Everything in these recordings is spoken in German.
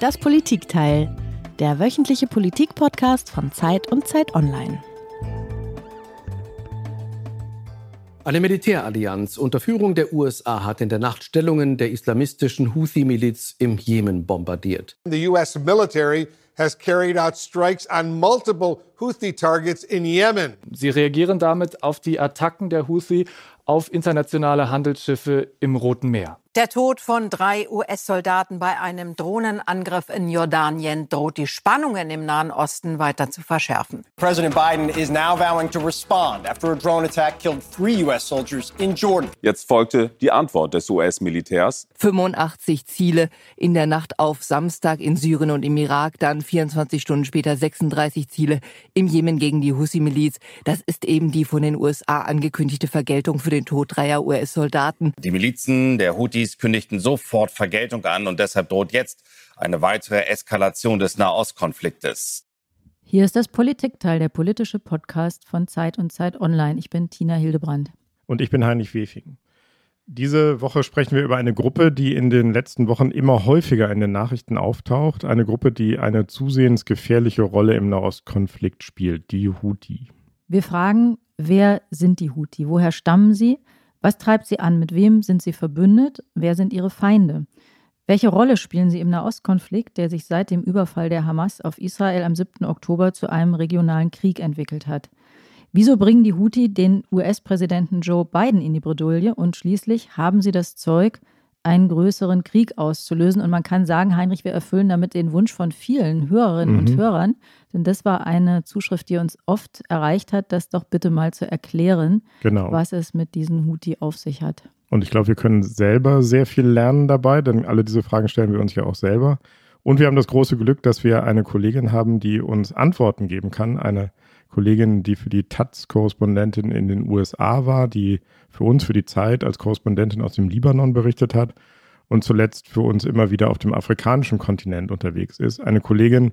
Das Politikteil, der wöchentliche Politik-Podcast von Zeit und Zeit Online. Eine Militärallianz unter Führung der USA hat in der Nacht Stellungen der islamistischen Houthi-Miliz im Jemen bombardiert. The US military has carried out strikes on multiple Houthi targets in Yemen. Sie reagieren damit auf die Attacken der Houthi auf internationale Handelsschiffe im Roten Meer. Der Tod von drei US-Soldaten bei einem Drohnenangriff in Jordanien droht die Spannungen im Nahen Osten weiter zu verschärfen. President Biden is now vowing to respond after a drone attack killed three US soldiers in Jordan. Jetzt folgte die Antwort des US-Militärs. 85 Ziele in der Nacht auf Samstag in Syrien und im Irak, dann 24 Stunden später 36 Ziele im Jemen gegen die Houthi-Miliz. Das ist eben die von den USA angekündigte Vergeltung für den Tod dreier US-Soldaten. Die Milizen der Houthis kündigten sofort Vergeltung an und deshalb droht jetzt eine weitere Eskalation des Nahostkonfliktes. Hier ist das Politikteil, der politische Podcast von Zeit und Zeit Online. Ich bin Tina Hildebrand. Und ich bin Heinrich Wefing. Diese Woche sprechen wir über eine Gruppe, die in den letzten Wochen immer häufiger in den Nachrichten auftaucht. Eine Gruppe, die eine zusehends gefährliche Rolle im Nahostkonflikt spielt, die Houthi. Wir fragen, wer sind die Houthi? Woher stammen sie? Was treibt sie an? Mit wem sind sie verbündet? Wer sind ihre Feinde? Welche Rolle spielen sie im Nahostkonflikt, der sich seit dem Überfall der Hamas auf Israel am 7. Oktober zu einem regionalen Krieg entwickelt hat? Wieso bringen die Houthi den US-Präsidenten Joe Biden in die Bredouille und schließlich haben sie das Zeug, einen größeren Krieg auszulösen? Und man kann sagen, Heinrich, wir erfüllen damit den Wunsch von vielen Hörerinnen mhm. und Hörern, denn das war eine Zuschrift, die uns oft erreicht hat, das doch bitte mal zu erklären, genau. was es mit diesen Houthi auf sich hat. Und ich glaube, wir können selber sehr viel lernen dabei, denn alle diese Fragen stellen wir uns ja auch selber. Und wir haben das große Glück, dass wir eine Kollegin haben, die uns Antworten geben kann, eine Kollegin, die für die Taz-Korrespondentin in den USA war, die für uns für die Zeit als Korrespondentin aus dem Libanon berichtet hat und zuletzt für uns immer wieder auf dem afrikanischen Kontinent unterwegs ist. Eine Kollegin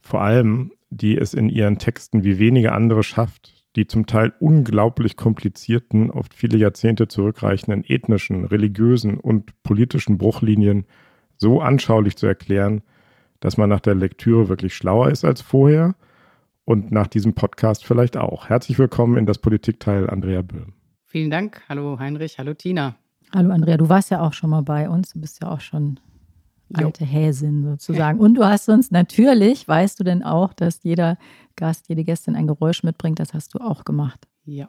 vor allem, die es in ihren Texten wie wenige andere schafft, die zum Teil unglaublich komplizierten, oft viele Jahrzehnte zurückreichenden ethnischen, religiösen und politischen Bruchlinien so anschaulich zu erklären, dass man nach der Lektüre wirklich schlauer ist als vorher – und nach diesem Podcast vielleicht auch. Herzlich willkommen in das Politikteil, Andrea Böhm. Vielen Dank. Hallo Heinrich, hallo Tina. Hallo Andrea, du warst ja auch schon mal bei uns. Du bist ja auch schon alte jo. Häsin sozusagen. Und du hast uns natürlich, weißt du denn auch, dass jeder Gast, jede Gästin ein Geräusch mitbringt. Das hast du auch gemacht. Ja.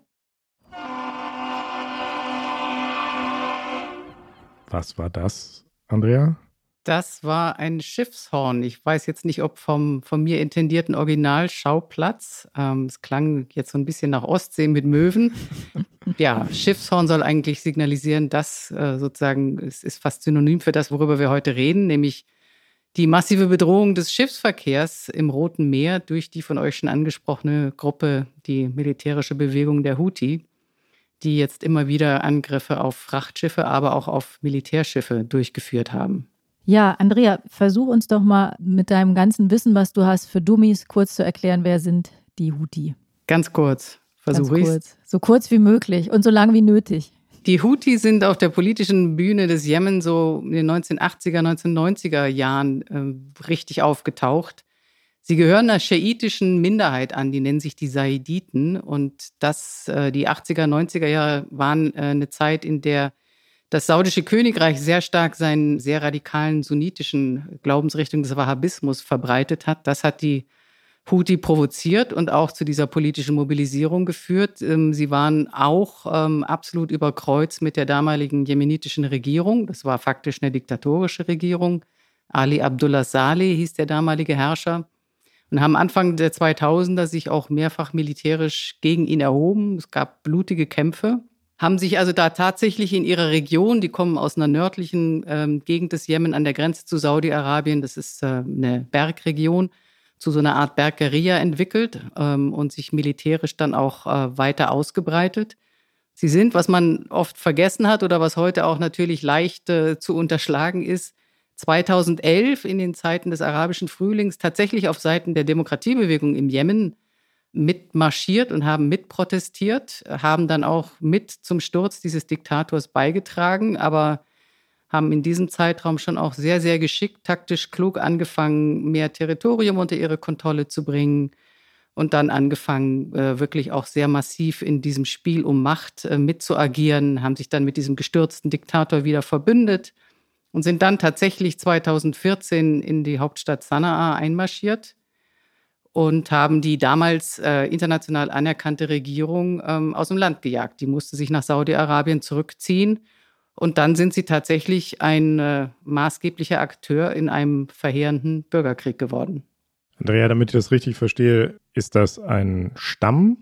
Was war das, Andrea? Das war ein Schiffshorn. Ich weiß jetzt nicht, ob vom von mir intendierten Originalschauplatz. Ähm, es klang jetzt so ein bisschen nach Ostsee mit Möwen. ja, Schiffshorn soll eigentlich signalisieren, dass äh, sozusagen, es ist fast synonym für das, worüber wir heute reden, nämlich die massive Bedrohung des Schiffsverkehrs im Roten Meer durch die von euch schon angesprochene Gruppe, die militärische Bewegung der Houthi, die jetzt immer wieder Angriffe auf Frachtschiffe, aber auch auf Militärschiffe durchgeführt haben. Ja, Andrea, versuch uns doch mal mit deinem ganzen Wissen, was du hast, für Dummies kurz zu erklären, wer sind die Houthi? Ganz kurz, versuche ich. So kurz wie möglich und so lang wie nötig. Die Houthi sind auf der politischen Bühne des Jemen so in den 1980er, 1990er Jahren äh, richtig aufgetaucht. Sie gehören einer schiitischen Minderheit an, die nennen sich die Saiditen. Und das, äh, die 80er, 90er Jahre waren äh, eine Zeit, in der das saudische Königreich sehr stark seinen sehr radikalen sunnitischen Glaubensrichtung des Wahhabismus verbreitet hat. Das hat die Houthi provoziert und auch zu dieser politischen Mobilisierung geführt. Ähm, sie waren auch ähm, absolut überkreuzt mit der damaligen jemenitischen Regierung. Das war faktisch eine diktatorische Regierung. Ali Abdullah Saleh hieß der damalige Herrscher und haben Anfang der 2000er sich auch mehrfach militärisch gegen ihn erhoben. Es gab blutige Kämpfe haben sich also da tatsächlich in ihrer Region, die kommen aus einer nördlichen ähm, Gegend des Jemen an der Grenze zu Saudi-Arabien, das ist äh, eine Bergregion, zu so einer Art Bergguerilla entwickelt ähm, und sich militärisch dann auch äh, weiter ausgebreitet. Sie sind, was man oft vergessen hat oder was heute auch natürlich leicht äh, zu unterschlagen ist, 2011 in den Zeiten des arabischen Frühlings tatsächlich auf Seiten der Demokratiebewegung im Jemen mitmarschiert und haben mitprotestiert, haben dann auch mit zum Sturz dieses Diktators beigetragen, aber haben in diesem Zeitraum schon auch sehr, sehr geschickt, taktisch klug angefangen, mehr Territorium unter ihre Kontrolle zu bringen und dann angefangen, äh, wirklich auch sehr massiv in diesem Spiel um Macht äh, mitzuagieren, haben sich dann mit diesem gestürzten Diktator wieder verbündet und sind dann tatsächlich 2014 in die Hauptstadt Sanaa einmarschiert und haben die damals äh, international anerkannte Regierung ähm, aus dem Land gejagt. Die musste sich nach Saudi-Arabien zurückziehen und dann sind sie tatsächlich ein äh, maßgeblicher Akteur in einem verheerenden Bürgerkrieg geworden. Andrea, damit ich das richtig verstehe, ist das ein Stamm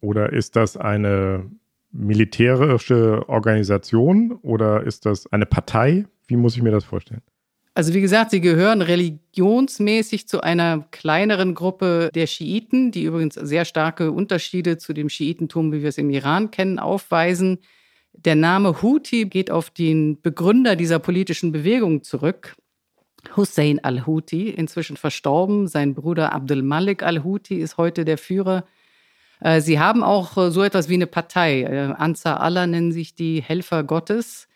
oder ist das eine militärische Organisation oder ist das eine Partei? Wie muss ich mir das vorstellen? Also wie gesagt, sie gehören religionsmäßig zu einer kleineren Gruppe der Schiiten, die übrigens sehr starke Unterschiede zu dem Schiitentum, wie wir es im Iran kennen, aufweisen. Der Name Houthi geht auf den Begründer dieser politischen Bewegung zurück, Hussein al-Houthi, inzwischen verstorben. Sein Bruder Abdul Malik al-Houthi ist heute der Führer. Äh, sie haben auch äh, so etwas wie eine Partei. Äh, Ansar Allah nennen sich die Helfer Gottes.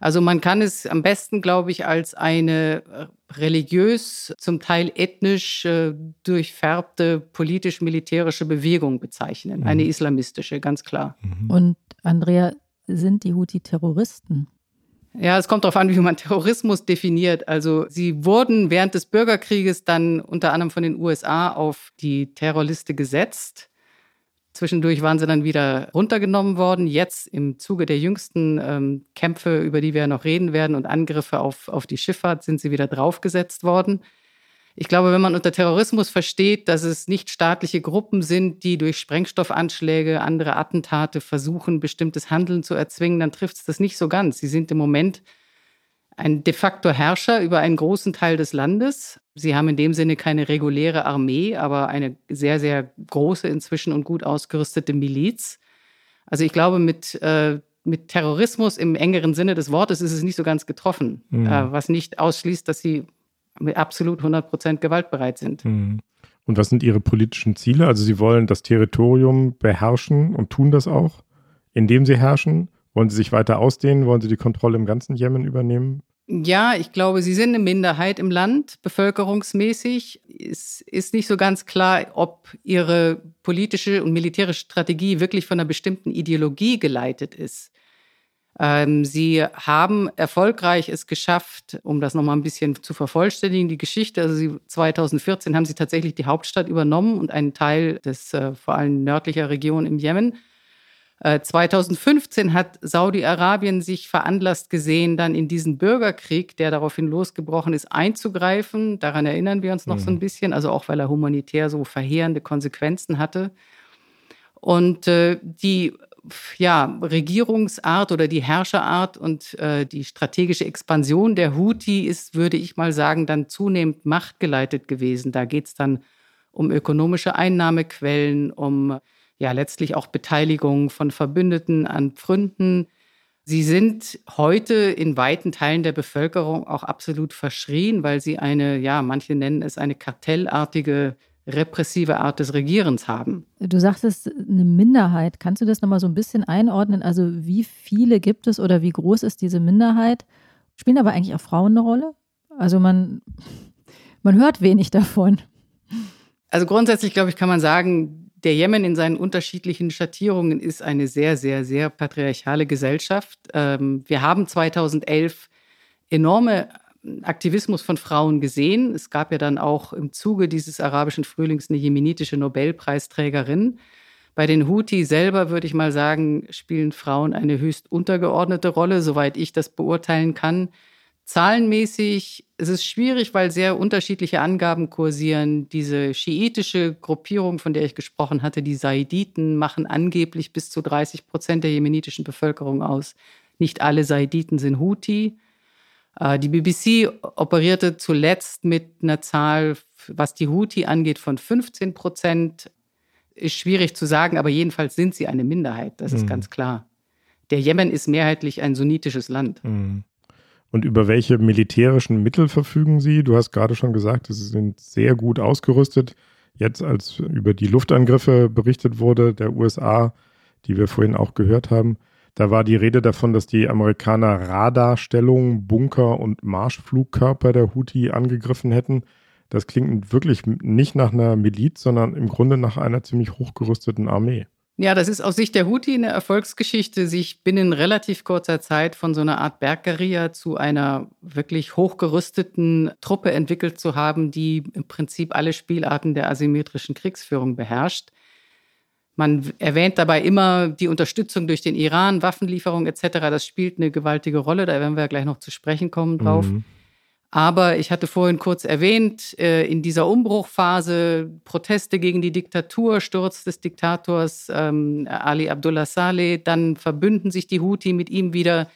Also man kann es am besten, glaube ich, als eine religiös, zum Teil ethnisch durchfärbte politisch-militärische Bewegung bezeichnen. Eine mhm. islamistische, ganz klar. Mhm. Und Andrea, sind die Houthi Terroristen? Ja, es kommt darauf an, wie man Terrorismus definiert. Also sie wurden während des Bürgerkrieges dann unter anderem von den USA auf die Terrorliste gesetzt. Zwischendurch waren sie dann wieder runtergenommen worden. Jetzt im Zuge der jüngsten ähm, Kämpfe, über die wir noch reden werden, und Angriffe auf, auf die Schifffahrt sind sie wieder draufgesetzt worden. Ich glaube, wenn man unter Terrorismus versteht, dass es nicht staatliche Gruppen sind, die durch Sprengstoffanschläge, andere Attentate versuchen, bestimmtes Handeln zu erzwingen, dann trifft es das nicht so ganz. Sie sind im Moment ein de facto Herrscher über einen großen Teil des Landes. Sie haben in dem Sinne keine reguläre Armee, aber eine sehr, sehr große inzwischen und gut ausgerüstete Miliz. Also ich glaube, mit, äh, mit Terrorismus im engeren Sinne des Wortes ist es nicht so ganz getroffen, mhm. äh, was nicht ausschließt, dass sie absolut 100 Prozent gewaltbereit sind. Mhm. Und was sind Ihre politischen Ziele? Also Sie wollen das Territorium beherrschen und tun das auch, indem Sie herrschen. Wollen Sie sich weiter ausdehnen? Wollen Sie die Kontrolle im ganzen Jemen übernehmen? Ja, ich glaube, Sie sind eine Minderheit im Land, bevölkerungsmäßig. Es ist nicht so ganz klar, ob Ihre politische und militärische Strategie wirklich von einer bestimmten Ideologie geleitet ist. Ähm, sie haben erfolgreich es geschafft, um das nochmal ein bisschen zu vervollständigen, die Geschichte. Also sie, 2014 haben sie tatsächlich die Hauptstadt übernommen und einen Teil des äh, vor allem nördlicher Region im Jemen. Äh, 2015 hat Saudi-Arabien sich veranlasst gesehen, dann in diesen Bürgerkrieg, der daraufhin losgebrochen ist, einzugreifen. Daran erinnern wir uns noch mhm. so ein bisschen, also auch weil er humanitär so verheerende Konsequenzen hatte. Und äh, die ja, Regierungsart oder die Herrscherart und äh, die strategische Expansion der Houthi ist, würde ich mal sagen, dann zunehmend machtgeleitet gewesen. Da geht es dann um ökonomische Einnahmequellen, um ja letztlich auch Beteiligung von Verbündeten an Pfründen. Sie sind heute in weiten Teilen der Bevölkerung auch absolut verschrien, weil sie eine, ja, manche nennen es eine kartellartige repressive Art des Regierens haben. Du sagtest eine Minderheit. Kannst du das nochmal so ein bisschen einordnen? Also wie viele gibt es oder wie groß ist diese Minderheit? Spielen aber eigentlich auch Frauen eine Rolle? Also man, man hört wenig davon. Also grundsätzlich, glaube ich, kann man sagen, der Jemen in seinen unterschiedlichen Schattierungen ist eine sehr, sehr, sehr patriarchale Gesellschaft. Ähm, wir haben 2011 enorme Aktivismus von Frauen gesehen. Es gab ja dann auch im Zuge dieses arabischen Frühlings eine jemenitische Nobelpreisträgerin. Bei den Houthi selber würde ich mal sagen, spielen Frauen eine höchst untergeordnete Rolle, soweit ich das beurteilen kann. Zahlenmäßig ist es schwierig, weil sehr unterschiedliche Angaben kursieren. Diese schiitische Gruppierung, von der ich gesprochen hatte, die Saiditen, machen angeblich bis zu 30 Prozent der jemenitischen Bevölkerung aus. Nicht alle Saiditen sind Houthi. Äh, die BBC operierte zuletzt mit einer Zahl, was die Houthi angeht, von 15 Prozent. Ist schwierig zu sagen, aber jedenfalls sind sie eine Minderheit, das ist mhm. ganz klar. Der Jemen ist mehrheitlich ein sunnitisches Land. Mhm. Und über welche militärischen Mittel verfügen Sie? Du hast gerade schon gesagt, Sie sind sehr gut ausgerüstet. Jetzt, als über die Luftangriffe berichtet wurde, der USA, die wir vorhin auch gehört haben, Da war die Rede davon, dass die Amerikaner Radarstellungen, Bunker und Marschflugkörper der Houthi angegriffen hätten. Das klingt wirklich nicht nach einer Miliz, sondern im Grunde nach einer ziemlich hochgerüsteten Armee. Ja, das ist aus Sicht der Houthi eine Erfolgsgeschichte, sich binnen relativ kurzer Zeit von so einer Art Bergguerilla zu einer wirklich hochgerüsteten Truppe entwickelt zu haben, die im Prinzip alle Spielarten der asymmetrischen Kriegsführung beherrscht. Man erwähnt dabei immer die Unterstützung durch den Iran, Waffenlieferung etc. Das spielt eine gewaltige Rolle. Da werden wir gleich noch zu sprechen kommen drauf. Mhm. Aber ich hatte vorhin kurz erwähnt, äh, in dieser Umbruchphase Proteste gegen die Diktatur, Sturz des Diktators ähm, Ali Abdullah Saleh, dann verbünden sich die Houthi mit ihm wieder.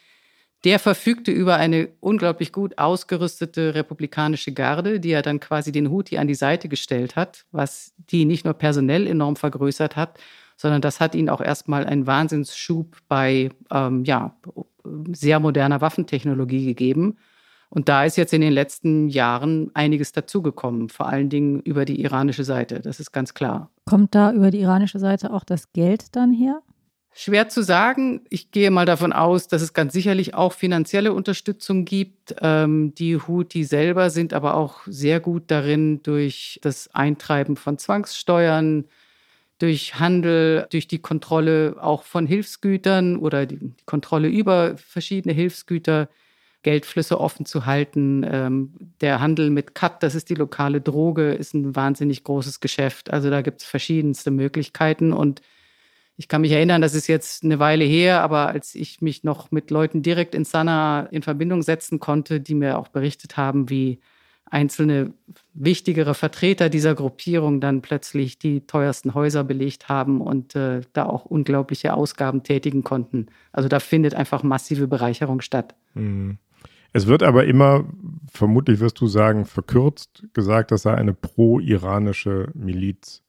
Der verfügte über eine unglaublich gut ausgerüstete republikanische Garde, die er dann quasi den Houthi an die Seite gestellt hat, was die nicht nur personell enorm vergrößert hat, sondern das hat ihnen auch erstmal einen Wahnsinnsschub bei ähm, ja, sehr moderner Waffentechnologie gegeben. Und da ist jetzt in den letzten Jahren einiges dazugekommen, vor allen Dingen über die iranische Seite, das ist ganz klar. Kommt da über die iranische Seite auch das Geld dann her? Schwer zu sagen. Ich gehe mal davon aus, dass es ganz sicherlich auch finanzielle Unterstützung gibt. Ähm, die Houthi selber sind aber auch sehr gut darin, durch das Eintreiben von Zwangssteuern, durch Handel, durch die Kontrolle auch von Hilfsgütern oder die Kontrolle über verschiedene Hilfsgüter Geldflüsse offen zu halten. Ähm, der Handel mit Cut, das ist die lokale Droge, ist ein wahnsinnig großes Geschäft. Also da gibt es verschiedenste Möglichkeiten und ich kann mich erinnern, das ist jetzt eine Weile her, aber als ich mich noch mit Leuten direkt in Sanaa in Verbindung setzen konnte, die mir auch berichtet haben, wie einzelne wichtigere Vertreter dieser Gruppierung dann plötzlich die teuersten Häuser belegt haben und äh, da auch unglaubliche Ausgaben tätigen konnten. Also da findet einfach massive Bereicherung statt. Mhm. Es wird aber immer, vermutlich wirst du sagen, verkürzt gesagt, das sei eine pro-iranische Miliz.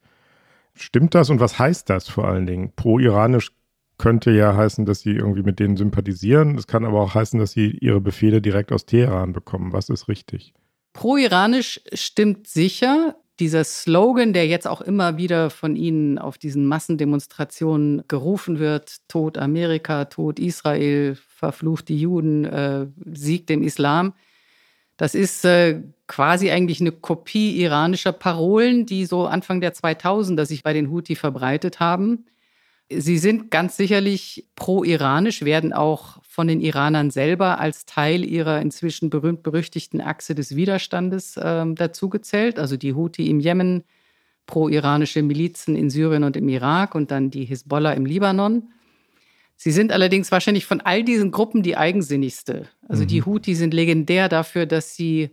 Stimmt das und was heißt das vor allen Dingen? Pro-iranisch könnte ja heißen, dass sie irgendwie mit denen sympathisieren. Es kann aber auch heißen, dass sie ihre Befehle direkt aus Teheran bekommen. Was ist richtig? Pro-iranisch stimmt sicher. Dieser Slogan, der jetzt auch immer wieder von Ihnen auf diesen Massendemonstrationen gerufen wird, Tod Amerika, Tod Israel, verflucht die Juden, äh, Sieg dem Islam, das ist äh, quasi eigentlich eine Kopie iranischer Parolen, die so Anfang der 2000er sich bei den Houthi verbreitet haben. Sie sind ganz sicherlich pro-iranisch, werden auch von den Iranern selber als Teil ihrer inzwischen berühmt-berüchtigten Achse des Widerstandes äh, dazugezählt. Also die Houthi im Jemen, pro-iranische Milizen in Syrien und im Irak und dann die Hisbollah im Libanon. Sie sind allerdings wahrscheinlich von all diesen Gruppen die eigensinnigste. Also mhm. die Houthi sind legendär dafür, dass sie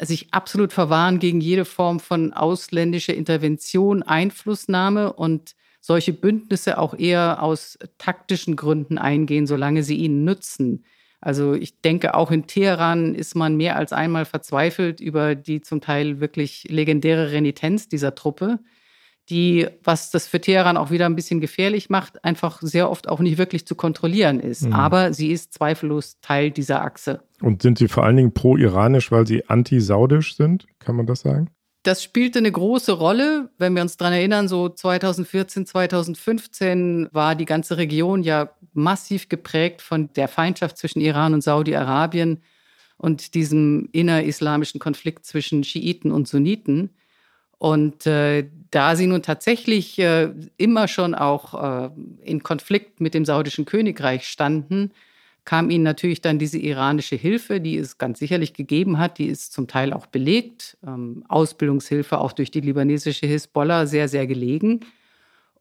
sich absolut verwahren gegen jede Form von ausländischer Intervention, Einflussnahme und solche Bündnisse auch eher aus taktischen Gründen eingehen, solange sie ihnen nützen. Also ich denke, auch in Teheran ist man mehr als einmal verzweifelt über die zum Teil wirklich legendäre Renitenz dieser Truppe die, was das für Teheran auch wieder ein bisschen gefährlich macht, einfach sehr oft auch nicht wirklich zu kontrollieren ist. Mhm. Aber sie ist zweifellos Teil dieser Achse. Und sind sie vor allen Dingen pro-iranisch, weil sie anti-saudisch sind? Kann man das sagen? Das spielte eine große Rolle. Wenn wir uns daran erinnern, so 2014, 2015 war die ganze Region ja massiv geprägt von der Feindschaft zwischen Iran und Saudi-Arabien und diesem innerislamischen Konflikt zwischen Schiiten und Sunniten. Und äh, da sie nun tatsächlich äh, immer schon auch äh, in Konflikt mit dem saudischen Königreich standen, kam ihnen natürlich dann diese iranische Hilfe, die es ganz sicherlich gegeben hat, die ist zum Teil auch belegt, ähm, Ausbildungshilfe auch durch die libanesische Hisbollah sehr, sehr gelegen.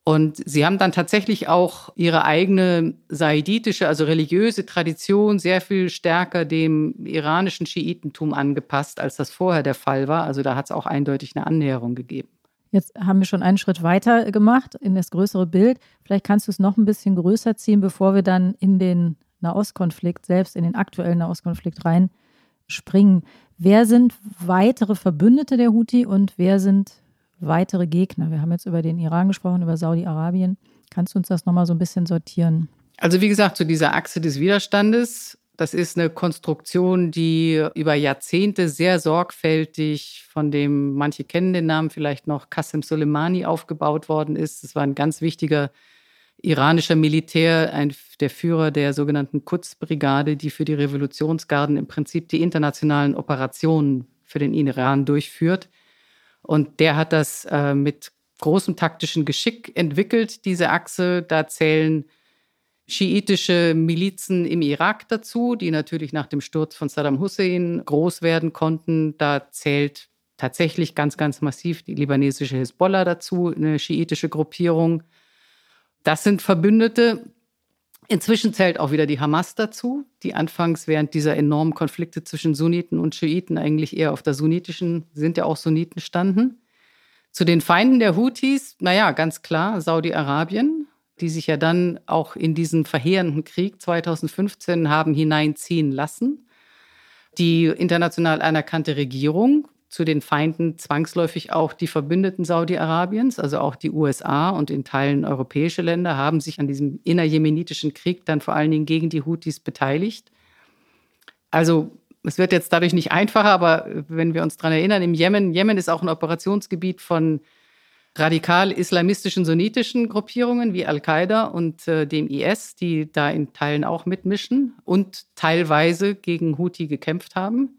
Und sie haben dann tatsächlich auch ihre eigene saiditische, also religiöse Tradition sehr viel stärker dem iranischen Schiitentum angepasst, als das vorher der Fall war. Also da hat es auch eindeutig eine Annäherung gegeben. Jetzt haben wir schon einen Schritt weiter gemacht in das größere Bild. Vielleicht kannst du es noch ein bisschen größer ziehen, bevor wir dann in den Nahostkonflikt selbst, in den aktuellen Nahostkonflikt reinspringen. Wer sind weitere Verbündete der Houthi und wer sind weitere Gegner? Wir haben jetzt über den Iran gesprochen, über Saudi-Arabien. Kannst du uns das nochmal so ein bisschen sortieren? Also wie gesagt, zu dieser Achse des Widerstandes, das ist eine Konstruktion, die über Jahrzehnte sehr sorgfältig von dem, manche kennen den Namen vielleicht noch, Qasem Soleimani aufgebaut worden ist. Das war ein ganz wichtiger iranischer Militär, ein, der Führer der sogenannten Quds-Brigade, die für die Revolutionsgarden im Prinzip die internationalen Operationen für den Iran durchführt. Und der hat das äh, mit großem taktischen Geschick entwickelt, diese Achse. Da zählen schiitische Milizen im Irak dazu, die natürlich nach dem Sturz von Saddam Hussein groß werden konnten. Da zählt tatsächlich ganz, ganz massiv die libanesische Hisbollah dazu, eine schiitische Gruppierung. Das sind Verbündete. Inzwischen zählt auch wieder die Hamas dazu, die anfangs während dieser enormen Konflikte zwischen Sunniten und Schiiten eigentlich eher auf der sunnitischen, sind ja auch Sunniten standen. Zu den Feinden der Houthis, naja, ganz klar, Saudi-Arabien, die sich ja dann auch in diesen verheerenden Krieg 2015 haben hineinziehen lassen. Die international anerkannte Regierung, zu den Feinden zwangsläufig auch die Verbündeten Saudi-Arabiens, also auch die USA und in Teilen europäische Länder, haben sich an diesem innerjemenitischen Krieg dann vor allen Dingen gegen die Houthis beteiligt. Also es wird jetzt dadurch nicht einfacher, aber wenn wir uns daran erinnern, im Jemen, Jemen ist auch ein Operationsgebiet von radikal-islamistischen sunnitischen Gruppierungen wie Al-Qaida und äh, dem IS, die da in Teilen auch mitmischen und teilweise gegen Houthi gekämpft haben.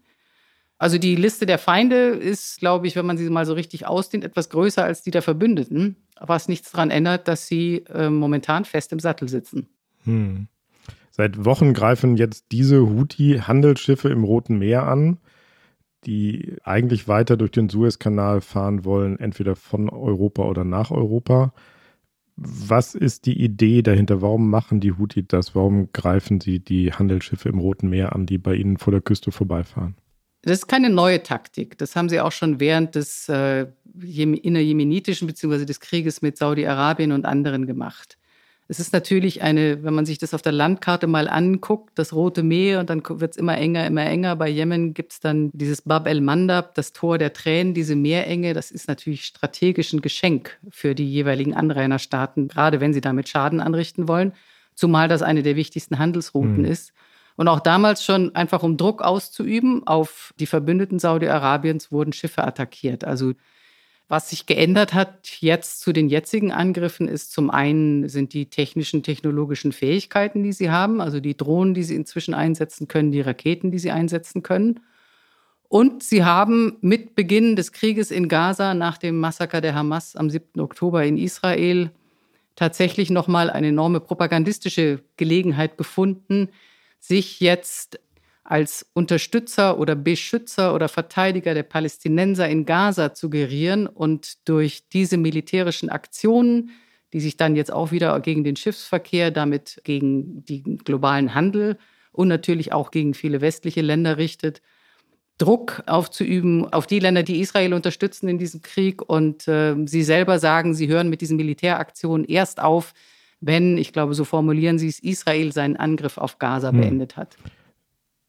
Also die Liste der Feinde ist, glaube ich, wenn man sie mal so richtig ausdehnt, etwas größer als die der Verbündeten, was nichts daran ändert, dass sie äh, momentan fest im Sattel sitzen. Hm. Seit Wochen greifen jetzt diese Houthi-Handelsschiffe im Roten Meer an, die eigentlich weiter durch den Suezkanal fahren wollen, entweder von Europa oder nach Europa. Was ist die Idee dahinter? Warum machen die Houthi das? Warum greifen sie die Handelsschiffe im Roten Meer an, die bei ihnen vor der Küste vorbeifahren? Das ist keine neue Taktik. Das haben sie auch schon während des äh, innerjemenitischen bzw. des Krieges mit Saudi-Arabien und anderen gemacht. Es ist natürlich eine, wenn man sich das auf der Landkarte mal anguckt, das Rote Meer und dann wird es immer enger, immer enger. Bei Jemen gibt es dann dieses Bab el-Mandab, das Tor der Tränen, diese Meerenge. Das ist natürlich strategisch ein Geschenk für die jeweiligen Anrainerstaaten, gerade wenn sie damit Schaden anrichten wollen. Zumal das eine der wichtigsten Handelsrouten mhm. ist. Und auch damals schon einfach um Druck auszuüben auf die Verbündeten Saudi-Arabiens wurden Schiffe attackiert. Also was sich geändert hat jetzt zu den jetzigen Angriffen ist zum einen sind die technischen, technologischen Fähigkeiten, die sie haben, also die Drohnen, die sie inzwischen einsetzen können, die Raketen, die sie einsetzen können. Und sie haben mit Beginn des Krieges in Gaza nach dem Massaker der Hamas am 7. Oktober in Israel tatsächlich nochmal eine enorme propagandistische Gelegenheit gefunden, sich jetzt als Unterstützer oder Beschützer oder Verteidiger der Palästinenser in Gaza zu gerieren und durch diese militärischen Aktionen, die sich dann jetzt auch wieder gegen den Schiffsverkehr, damit gegen den globalen Handel und natürlich auch gegen viele westliche Länder richtet, Druck aufzuüben auf die Länder, die Israel unterstützen in diesem Krieg. Und äh, sie selber sagen, sie hören mit diesen Militäraktionen erst auf, wenn, ich glaube, so formulieren sie es, Israel seinen Angriff auf Gaza hm. beendet hat.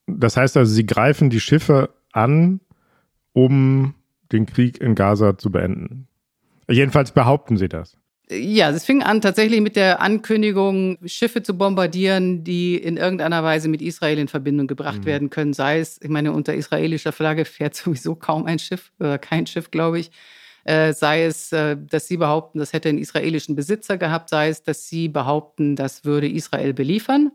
Das heißt also, sie greifen die Schiffe an, um den Krieg in Gaza zu beenden. Jedenfalls behaupten sie das. Ja, es fing an tatsächlich mit der Ankündigung, Schiffe zu bombardieren, die in irgendeiner Weise mit Israel in Verbindung gebracht mhm. werden können. Sei es, ich meine, unter israelischer Flagge fährt sowieso kaum ein Schiff oder kein Schiff, glaube ich. Äh, sei es, äh, dass sie behaupten, das hätte einen israelischen Besitzer gehabt, sei es, dass sie behaupten, das würde Israel beliefern.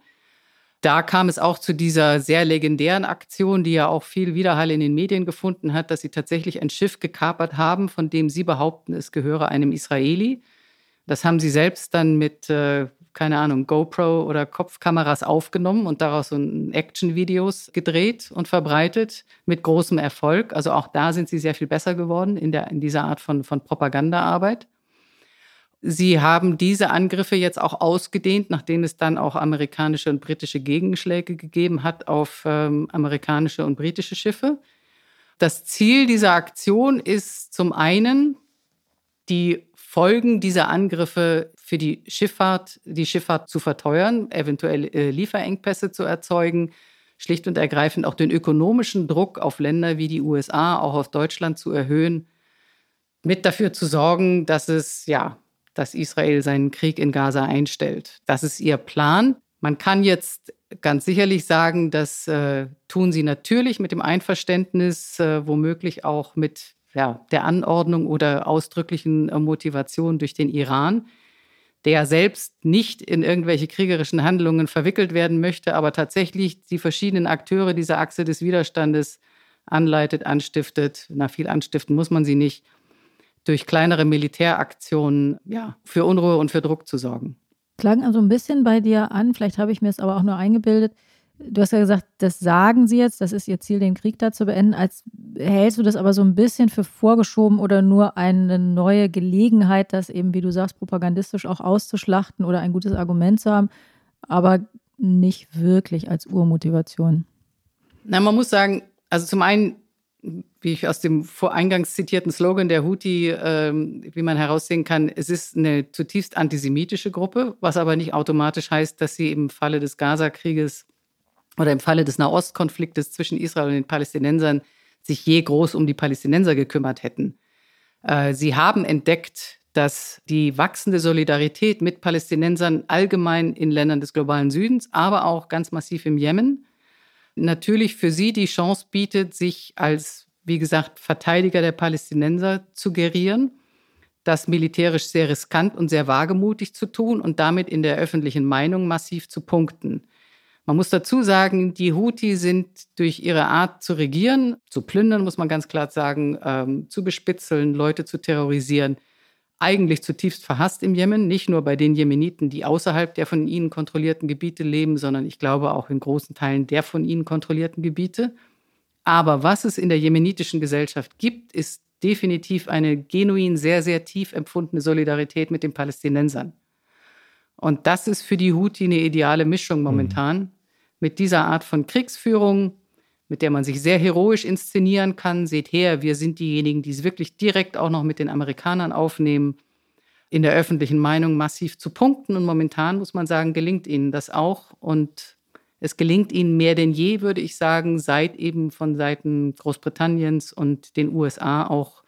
Da kam es auch zu dieser sehr legendären Aktion, die ja auch viel Widerhall in den Medien gefunden hat, dass sie tatsächlich ein Schiff gekapert haben, von dem sie behaupten, es gehöre einem Israeli. Das haben sie selbst dann mit äh, keine Ahnung, GoPro oder Kopfkameras aufgenommen und daraus so Action-Videos gedreht und verbreitet mit großem Erfolg. Also auch da sind sie sehr viel besser geworden in, der, in dieser Art von, von Propagandaarbeit. Sie haben diese Angriffe jetzt auch ausgedehnt, nachdem es dann auch amerikanische und britische Gegenschläge gegeben hat auf ähm, amerikanische und britische Schiffe. Das Ziel dieser Aktion ist zum einen, die Folgen dieser Angriffe für die Schifffahrt, die Schifffahrt zu verteuern, eventuell äh, Lieferengpässe zu erzeugen, schlicht und ergreifend auch den ökonomischen Druck auf Länder wie die USA, auch auf Deutschland zu erhöhen, mit dafür zu sorgen, dass es, ja, dass Israel seinen Krieg in Gaza einstellt. Das ist ihr Plan. Man kann jetzt ganz sicherlich sagen, das äh, tun sie natürlich mit dem Einverständnis, äh, womöglich auch mit ja, der Anordnung oder ausdrücklichen äh, Motivation durch den Iran. Der selbst nicht in irgendwelche kriegerischen Handlungen verwickelt werden möchte, aber tatsächlich die verschiedenen Akteure dieser Achse des Widerstandes anleitet, anstiftet. Na, viel anstiften muss man sie nicht, durch kleinere Militäraktionen ja, für Unruhe und für Druck zu sorgen. Klang also ein bisschen bei dir an, vielleicht habe ich mir es aber auch nur eingebildet, Du hast ja gesagt, das sagen sie jetzt, das ist ihr Ziel, den Krieg da zu beenden. Als hältst du das aber so ein bisschen für vorgeschoben oder nur eine neue Gelegenheit, das eben, wie du sagst, propagandistisch auch auszuschlachten oder ein gutes Argument zu haben, aber nicht wirklich als Urmotivation? Na, man muss sagen, also zum einen, wie ich aus dem voreingangs zitierten Slogan der Houthi, äh, wie man heraussehen kann, es ist eine zutiefst antisemitische Gruppe, was aber nicht automatisch heißt, dass sie im Falle des Gaza-Krieges oder im Falle des Nahostkonfliktes zwischen Israel und den Palästinensern sich je groß um die Palästinenser gekümmert hätten. Äh, sie haben entdeckt, dass die wachsende Solidarität mit Palästinensern allgemein in Ländern des globalen Südens, aber auch ganz massiv im Jemen, natürlich für sie die Chance bietet, sich als, wie gesagt, Verteidiger der Palästinenser zu gerieren, das militärisch sehr riskant und sehr wagemutig zu tun und damit in der öffentlichen Meinung massiv zu punkten. Man muss dazu sagen, die Houthi sind durch ihre Art zu regieren, zu plündern, muss man ganz klar sagen, ähm, zu bespitzeln, Leute zu terrorisieren, eigentlich zutiefst verhasst im Jemen, nicht nur bei den Jemeniten, die außerhalb der von ihnen kontrollierten Gebiete leben, sondern ich glaube auch in großen Teilen der von ihnen kontrollierten Gebiete. Aber was es in der jemenitischen Gesellschaft gibt, ist definitiv eine genuin sehr, sehr tief empfundene Solidarität mit den Palästinensern. Und das ist für die Houthi eine ideale Mischung momentan. Mhm. Mit dieser Art von Kriegsführung, mit der man sich sehr heroisch inszenieren kann. Seht her, wir sind diejenigen, die es wirklich direkt auch noch mit den Amerikanern aufnehmen, in der öffentlichen Meinung massiv zu punkten. Und momentan muss man sagen, gelingt ihnen das auch. Und es gelingt ihnen mehr denn je, würde ich sagen, seit eben von Seiten Großbritanniens und den USA auch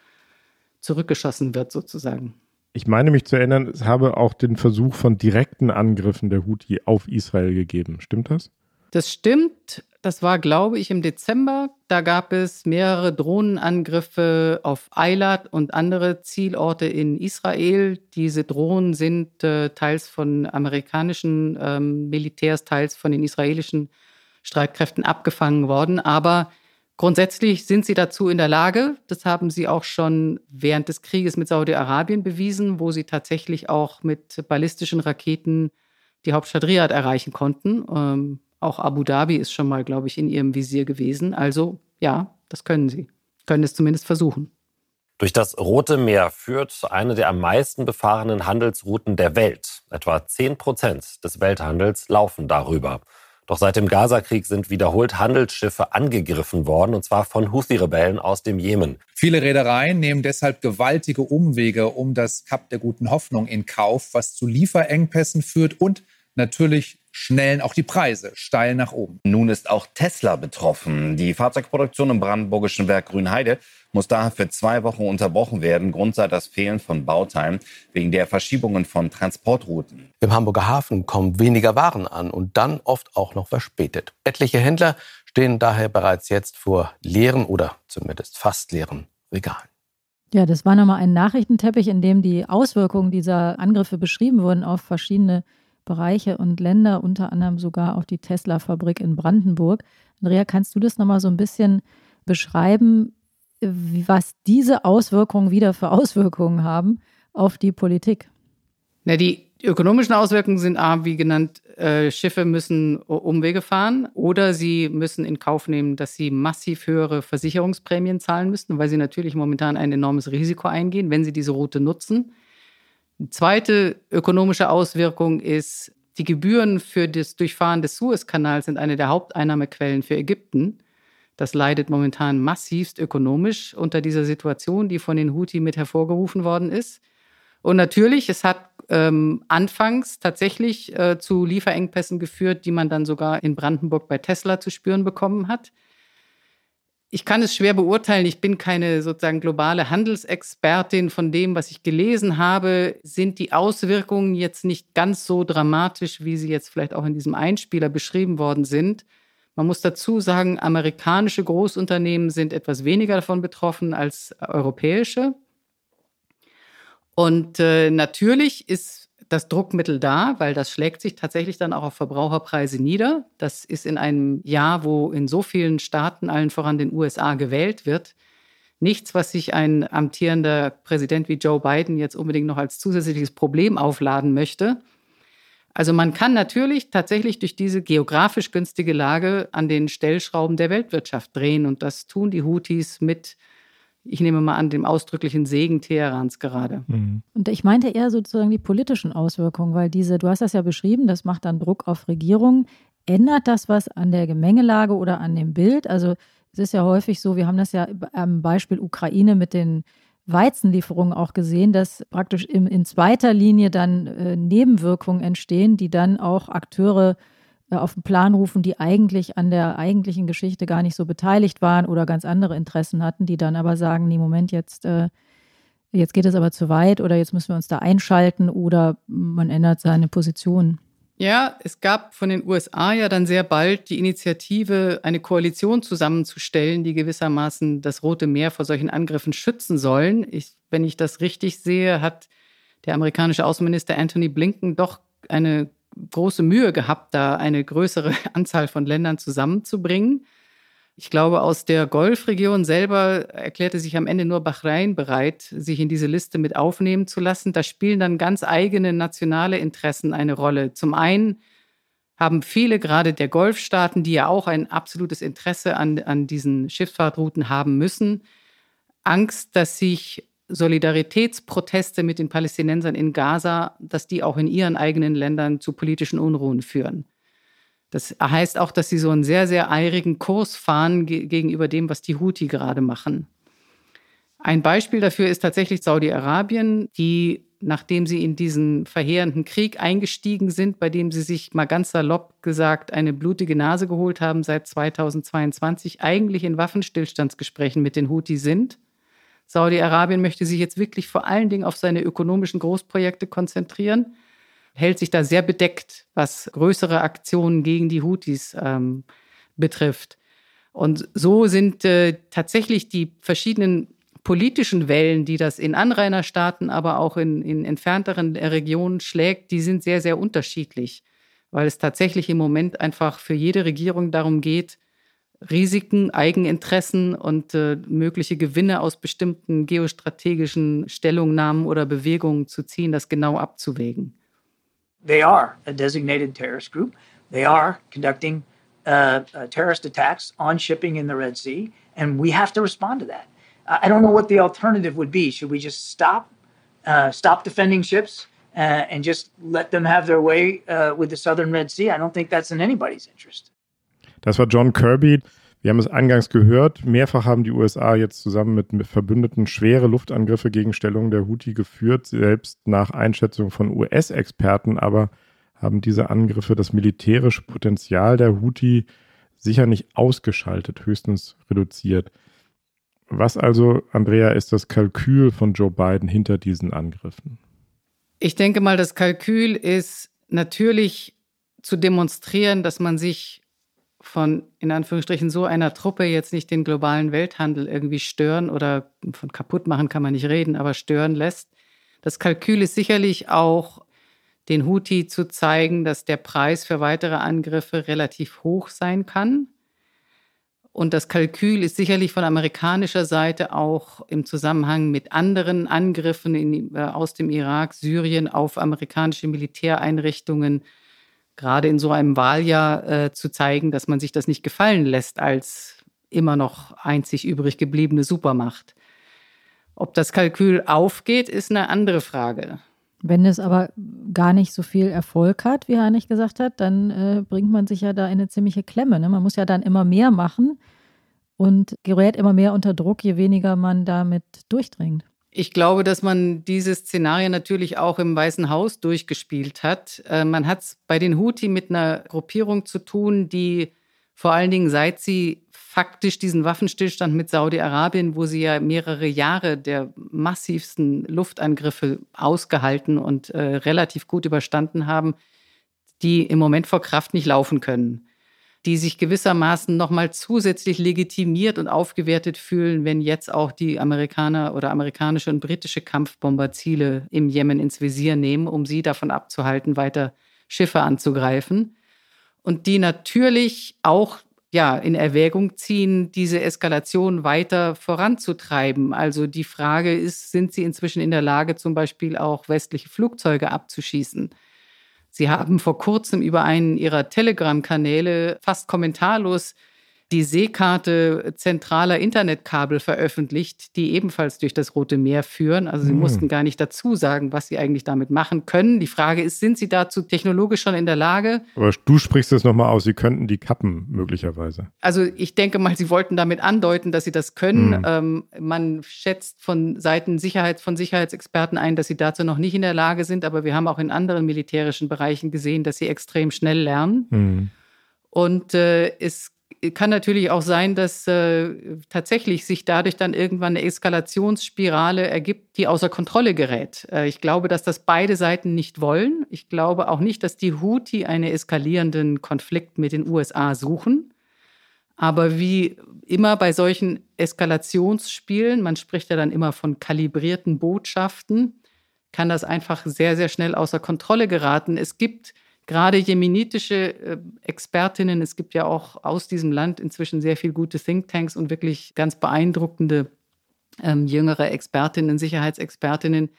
zurückgeschossen wird, sozusagen. Ich meine mich zu erinnern, es habe auch den Versuch von direkten Angriffen der Houthi auf Israel gegeben. Stimmt das? Das stimmt. Das war, glaube ich, im Dezember. Da gab es mehrere Drohnenangriffe auf Eilat und andere Zielorte in Israel. Diese Drohnen sind äh, teils von amerikanischen ähm, Militärs, teils von den israelischen Streitkräften abgefangen worden. Aber Grundsätzlich sind sie dazu in der Lage. Das haben sie auch schon während des Krieges mit Saudi-Arabien bewiesen, wo sie tatsächlich auch mit ballistischen Raketen die Hauptstadt Riyadh erreichen konnten. Ähm, auch Abu Dhabi ist schon mal, glaube ich, in ihrem Visier gewesen. Also ja, das können sie. Können es zumindest versuchen. Durch das Rote Meer führt eine der am meisten befahrenen Handelsrouten der Welt. Etwa 10 Prozent des Welthandels laufen darüber. Doch seit dem Gazakrieg sind wiederholt Handelsschiffe angegriffen worden, und zwar von Houthi-Rebellen aus dem Jemen. Viele Reedereien nehmen deshalb gewaltige Umwege um das Kap der guten Hoffnung in Kauf, was zu Lieferengpässen führt und natürlich schnellen auch die Preise steil nach oben. Nun ist auch Tesla betroffen. Die Fahrzeugproduktion im brandenburgischen Werk Grünheide muss daher für zwei Wochen unterbrochen werden. Grund sei das Fehlen von Bauteilen wegen der Verschiebungen von Transportrouten. Im Hamburger Hafen kommen weniger Waren an und dann oft auch noch verspätet. Etliche Händler stehen daher bereits jetzt vor leeren oder zumindest fast leeren Regalen. Ja, das war nochmal ein Nachrichtenteppich, in dem die Auswirkungen dieser Angriffe beschrieben wurden auf verschiedene Bereiche und Länder, unter anderem sogar auch die Tesla-Fabrik in Brandenburg. Andrea, kannst du das nochmal so ein bisschen beschreiben, was diese Auswirkungen wieder für Auswirkungen haben auf die Politik? Na, die ökonomischen Auswirkungen sind A, wie genannt, äh, Schiffe müssen Umwege fahren oder sie müssen in Kauf nehmen, dass sie massiv höhere Versicherungsprämien zahlen müssen, weil sie natürlich momentan ein enormes Risiko eingehen, wenn sie diese Route nutzen. Die zweite ökonomische Auswirkung ist, die Gebühren für das Durchfahren des Suezkanals sind eine der Haupteinnahmequellen für Ägypten. Das leidet momentan massivst ökonomisch unter dieser Situation, die von den Houthi mit hervorgerufen worden ist. Und natürlich, es hat ähm, anfangs tatsächlich äh, zu Lieferengpässen geführt, die man dann sogar in Brandenburg bei Tesla zu spüren bekommen hat ich kann es schwer beurteilen. Ich bin keine sozusagen globale Handelsexpertin. Von dem, was ich gelesen habe, sind die Auswirkungen jetzt nicht ganz so dramatisch, wie sie jetzt vielleicht auch in diesem Einspieler beschrieben worden sind. Man muss dazu sagen, amerikanische Großunternehmen sind etwas weniger davon betroffen als europäische. Und äh, natürlich ist das Druckmittel da, weil das schlägt sich tatsächlich dann auch auf Verbraucherpreise nieder. Das ist in einem Jahr, wo in so vielen Staaten, allen voran den USA, gewählt wird, nichts, was sich ein amtierender Präsident wie Joe Biden jetzt unbedingt noch als zusätzliches Problem aufladen möchte. Also man kann natürlich tatsächlich durch diese geografisch günstige Lage an den Stellschrauben der Weltwirtschaft drehen und das tun die Houthis mit ich nehme mal an, dem ausdrücklichen Segen Teherans gerade. Mhm. Und ich meinte eher sozusagen die politischen Auswirkungen, weil diese, du hast das ja beschrieben, das macht dann Druck auf Regierungen. Ändert das was an der Gemengelage oder an dem Bild? Also es ist ja häufig so, wir haben das ja am Beispiel Ukraine mit den Weizenlieferungen auch gesehen, dass praktisch in, in zweiter Linie dann äh, Nebenwirkungen entstehen, die dann auch Akteure äh, auf den Plan rufen, die eigentlich an der eigentlichen Geschichte gar nicht so beteiligt waren oder ganz andere Interessen hatten, die dann aber sagen, nee, Moment, jetzt, äh, jetzt geht es aber zu weit oder jetzt müssen wir uns da einschalten oder man ändert seine Position. Ja, es gab von den USA ja dann sehr bald die Initiative, eine Koalition zusammenzustellen, die gewissermaßen das Rote Meer vor solchen Angriffen schützen sollen. Ich, wenn ich das richtig sehe, hat der amerikanische Außenminister Anthony Blinken doch eine große Mühe gehabt, da eine größere Anzahl von Ländern zusammenzubringen. Ich glaube, aus der Golfregion selber erklärte sich am Ende nur Bahrain bereit, sich in diese Liste mit aufnehmen zu lassen. Da spielen dann ganz eigene nationale Interessen eine Rolle. Zum einen haben viele, gerade der Golfstaaten, die ja auch ein absolutes Interesse an, an diesen Schifffahrtrouten haben müssen, Angst, dass sich Solidaritätsproteste mit den Palästinensern in Gaza, dass die auch in ihren eigenen Ländern zu politischen Unruhen führen. Das heißt auch, dass sie so einen sehr, sehr eirigen Kurs fahren ge gegenüber dem, was die Houthi gerade machen. Ein Beispiel dafür ist tatsächlich Saudi-Arabien, die, nachdem sie in diesen verheerenden Krieg eingestiegen sind, bei dem sie sich mal ganz salopp gesagt eine blutige Nase geholt haben seit 2022, eigentlich in Waffenstillstandsgesprächen mit den Houthi sind Saudi-Arabien möchte sich jetzt wirklich vor allen Dingen auf seine ökonomischen Großprojekte konzentrieren, hält sich da sehr bedeckt, was größere Aktionen gegen die Houthis ähm, betrifft. Und so sind äh, tatsächlich die verschiedenen politischen Wellen, die das in Anrainerstaaten, aber auch in, in entfernteren Regionen schlägt, die sind sehr, sehr unterschiedlich, weil es tatsächlich im Moment einfach für jede Regierung darum geht, Risiken, Eigeninteressen und äh, mögliche Gewinne aus bestimmten geostrategischen Stellungnahmen oder Bewegungen zu ziehen, das genau abzuwägen. They are a designated terrorist group. They are conducting uh, uh, terrorist attacks on shipping in the Red Sea, and we have to respond to that. I don't know what the alternative would be. Should we just stop, uh, stop defending ships uh, and just let them have their way uh, with the southern Red Sea? I don't think that's in anybody's interest. Das war John Kirby. Wir haben es eingangs gehört. Mehrfach haben die USA jetzt zusammen mit, Verbündeten schwere Luftangriffe gegen Stellungen der Houthi geführt, selbst nach Einschätzung von US-Experten. Aber haben diese Angriffe das militärische Potenzial der Houthi sicher nicht ausgeschaltet, höchstens reduziert. Was also, Andrea, ist das Kalkül von Joe Biden hinter diesen Angriffen? Ich denke mal, das Kalkül ist natürlich zu demonstrieren, dass man sich von in Anführungsstrichen so einer Truppe jetzt nicht den globalen Welthandel irgendwie stören oder von kaputt machen kann man nicht reden, aber stören lässt. Das Kalkül ist sicherlich auch den Houthi zu zeigen, dass der Preis für weitere Angriffe relativ hoch sein kann. Und das Kalkül ist sicherlich von amerikanischer Seite auch im Zusammenhang mit anderen Angriffen in, äh, aus dem Irak, Syrien auf amerikanische Militäreinrichtungen gerade in so einem Wahljahr äh, zu zeigen, dass man sich das nicht gefallen lässt als immer noch einzig übrig gebliebene Supermacht. Ob das Kalkül aufgeht, ist eine andere Frage. Wenn es aber gar nicht so viel Erfolg hat, wie Heinrich gesagt hat, dann äh, bringt man sich ja da in eine ziemliche Klemme. Ne? Man muss ja dann immer mehr machen und gerät immer mehr unter Druck, je weniger man damit durchdringt. Ich glaube, dass man diese Szenarien natürlich auch im Weißen Haus durchgespielt hat. Äh, man hat es bei den Houthi mit einer Gruppierung zu tun, die vor allen Dingen seit sie faktisch diesen Waffenstillstand mit Saudi-Arabien, wo sie ja mehrere Jahre der massivsten Luftangriffe ausgehalten und äh, relativ gut überstanden haben, die im Moment vor Kraft nicht laufen können. Die sich gewissermaßen nochmal zusätzlich legitimiert und aufgewertet fühlen, wenn jetzt auch die Amerikaner oder amerikanische und britische Kampfbomber Ziele im Jemen ins Visier nehmen, um sie davon abzuhalten, weiter Schiffe anzugreifen. Und die natürlich auch ja, in Erwägung ziehen, diese Eskalation weiter voranzutreiben. Also die Frage ist, sind sie inzwischen in der Lage, zum Beispiel auch westliche Flugzeuge abzuschießen? Sie haben vor kurzem über einen ihrer Telegram-Kanäle fast kommentarlos die Seekarte zentraler Internetkabel veröffentlicht, die ebenfalls durch das Rote Meer führen. Also sie mhm. mussten gar nicht dazu sagen, was sie eigentlich damit machen können. Die Frage ist, sind sie dazu technologisch schon in der Lage? Aber du sprichst es nochmal aus, sie könnten die kappen möglicherweise. Also ich denke mal, sie wollten damit andeuten, dass sie das können. Mhm. Ähm, man schätzt von Seiten Sicherheit, von Sicherheitsexperten ein, dass sie dazu noch nicht in der Lage sind. Aber wir haben auch in anderen militärischen Bereichen gesehen, dass sie extrem schnell lernen. Mhm. Und äh, es kann natürlich auch sein, dass äh, tatsächlich sich dadurch dann irgendwann eine Eskalationsspirale ergibt, die außer Kontrolle gerät. Äh, ich glaube, dass das beide Seiten nicht wollen. Ich glaube auch nicht, dass die Houthi einen eskalierenden Konflikt mit den USA suchen. Aber wie immer bei solchen Eskalationsspielen, man spricht ja dann immer von kalibrierten Botschaften, kann das einfach sehr, sehr schnell außer Kontrolle geraten. Es gibt gerade jemenitische äh, Expertinnen, es gibt ja auch aus diesem Land inzwischen sehr viele gute Thinktanks und wirklich ganz beeindruckende ähm, jüngere Expertinnen, Sicherheitsexpertinnen,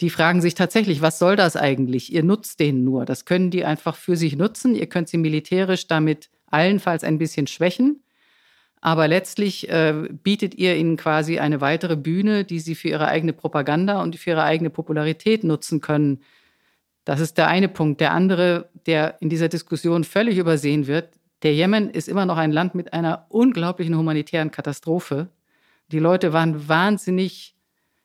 die fragen sich tatsächlich, was soll das eigentlich? Ihr nutzt den nur. Das können die einfach für sich nutzen. Ihr könnt sie militärisch damit allenfalls ein bisschen schwächen. Aber letztlich äh, bietet ihr ihnen quasi eine weitere Bühne, die sie für ihre eigene Propaganda und für ihre eigene Popularität nutzen können. Das ist der eine Punkt. Der andere, der in dieser Diskussion völlig übersehen wird, der Jemen ist immer noch ein Land mit einer unglaublichen humanitären Katastrophe. Die Leute waren wahnsinnig,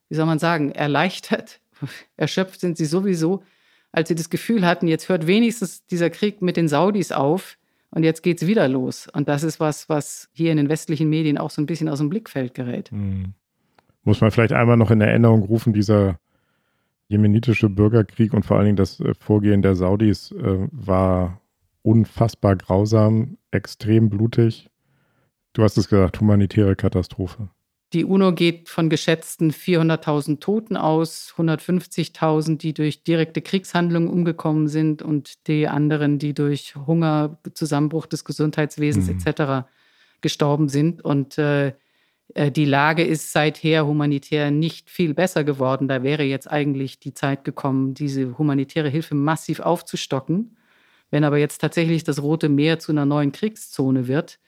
wie soll man sagen, erleichtert, erschöpft sind sie sowieso, als sie das Gefühl hatten, jetzt hört wenigstens dieser Krieg mit den Saudis auf und jetzt geht es wieder los. Und das ist was, was hier in den westlichen Medien auch so ein bisschen aus dem Blickfeld gerät. Hm. Muss man vielleicht einmal noch in Erinnerung rufen, dieser jemenitische Bürgerkrieg und vor allen Dingen das äh, Vorgehen der Saudis äh, war unfassbar grausam, extrem blutig. Du hast es gesagt, humanitäre Katastrophe. Die UNO geht von geschätzten 400.000 Toten aus, 150.000, die durch direkte Kriegshandlungen umgekommen sind und die anderen, die durch Hunger, Zusammenbruch des Gesundheitswesens mhm. etc. gestorben sind. Und äh, äh, die Lage ist seither humanitär nicht viel besser geworden. Da wäre jetzt eigentlich die Zeit gekommen, diese humanitäre Hilfe massiv aufzustocken. Wenn aber jetzt tatsächlich das Rote Meer zu einer neuen Kriegszone wird,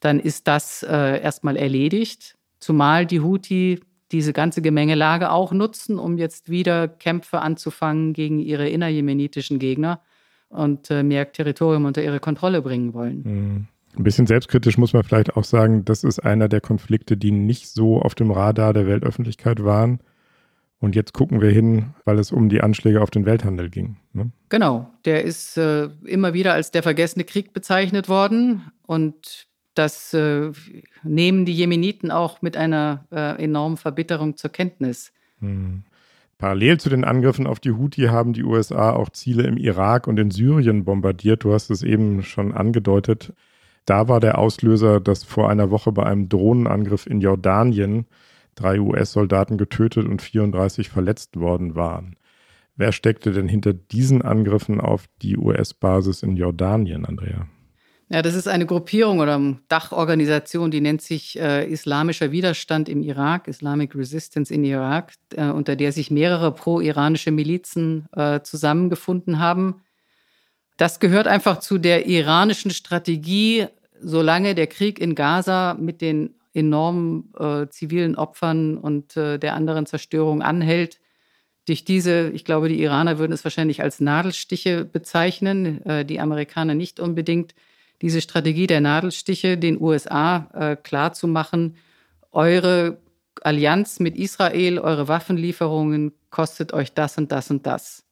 dann ist das äh, erstmal erledigt. Zumal die Houthi diese ganze Gemengelage auch nutzen, um jetzt wieder Kämpfe anzufangen gegen ihre innerjemenitischen Gegner und äh, mehr Territorium unter ihre Kontrolle bringen wollen. Mhm. Ein bisschen selbstkritisch muss man vielleicht auch sagen, das ist einer der Konflikte, die nicht so auf dem Radar der Weltöffentlichkeit waren. Und jetzt gucken wir hin, weil es um die Anschläge auf den Welthandel ging. Ne? Genau, der ist äh, immer wieder als der vergessene Krieg bezeichnet worden. Und das äh, nehmen die Jemeniten auch mit einer äh, enormen Verbitterung zur Kenntnis. Hm. Parallel zu den Angriffen auf die Houthi haben die USA auch Ziele im Irak und in Syrien bombardiert. Du hast es eben schon angedeutet. Da war der Auslöser, dass vor einer Woche bei einem Drohnenangriff in Jordanien drei US-Soldaten getötet und 34 verletzt worden waren. Wer steckte denn hinter diesen Angriffen auf die US-Basis in Jordanien, Andrea? Ja, das ist eine Gruppierung oder Dachorganisation, die nennt sich äh, Islamischer Widerstand im Irak, Islamic Resistance in Irak, äh, unter der sich mehrere pro-iranische Milizen äh, zusammengefunden haben. Das gehört einfach zu der iranischen Strategie, solange der Krieg in Gaza mit den enormen äh, zivilen Opfern und äh, der anderen Zerstörung anhält. Durch diese, ich glaube, die Iraner würden es wahrscheinlich als Nadelstiche bezeichnen, äh, die Amerikaner nicht unbedingt. Diese Strategie der Nadelstiche den USA äh, klarzumachen, eure Allianz mit Israel, eure Waffenlieferungen kostet euch das und das und das.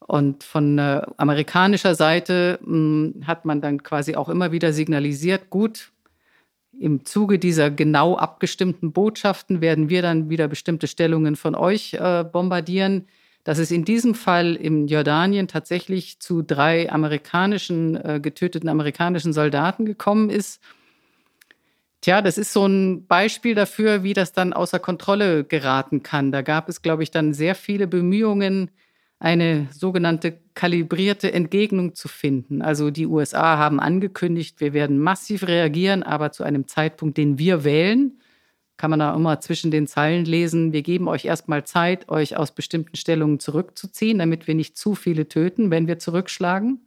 Und von äh, amerikanischer Seite mh, hm, hat man dann quasi auch immer wieder signalisiert, gut, im Zuge dieser genau abgestimmten Botschaften werden wir dann wieder bestimmte Stellungen von euch äh, bombardieren. dass es in diesem Fall in Jordanien tatsächlich zu drei amerikanischen, äh, getöteten amerikanischen Soldaten gekommen ist. Tja, das ist so ein Beispiel dafür, wie das dann außer Kontrolle geraten kann. Da gab es, glaube ich, dann sehr viele Bemühungen, eine sogenannte kalibrierte Entgegnung zu finden. Also die USA haben angekündigt, wir werden massiv reagieren, aber zu einem Zeitpunkt, den wir wählen. Kann man da immer zwischen den Zeilen lesen, wir geben euch erstmal Zeit, euch aus bestimmten Stellungen zurückzuziehen, damit wir nicht zu viele töten, wenn wir zurückschlagen.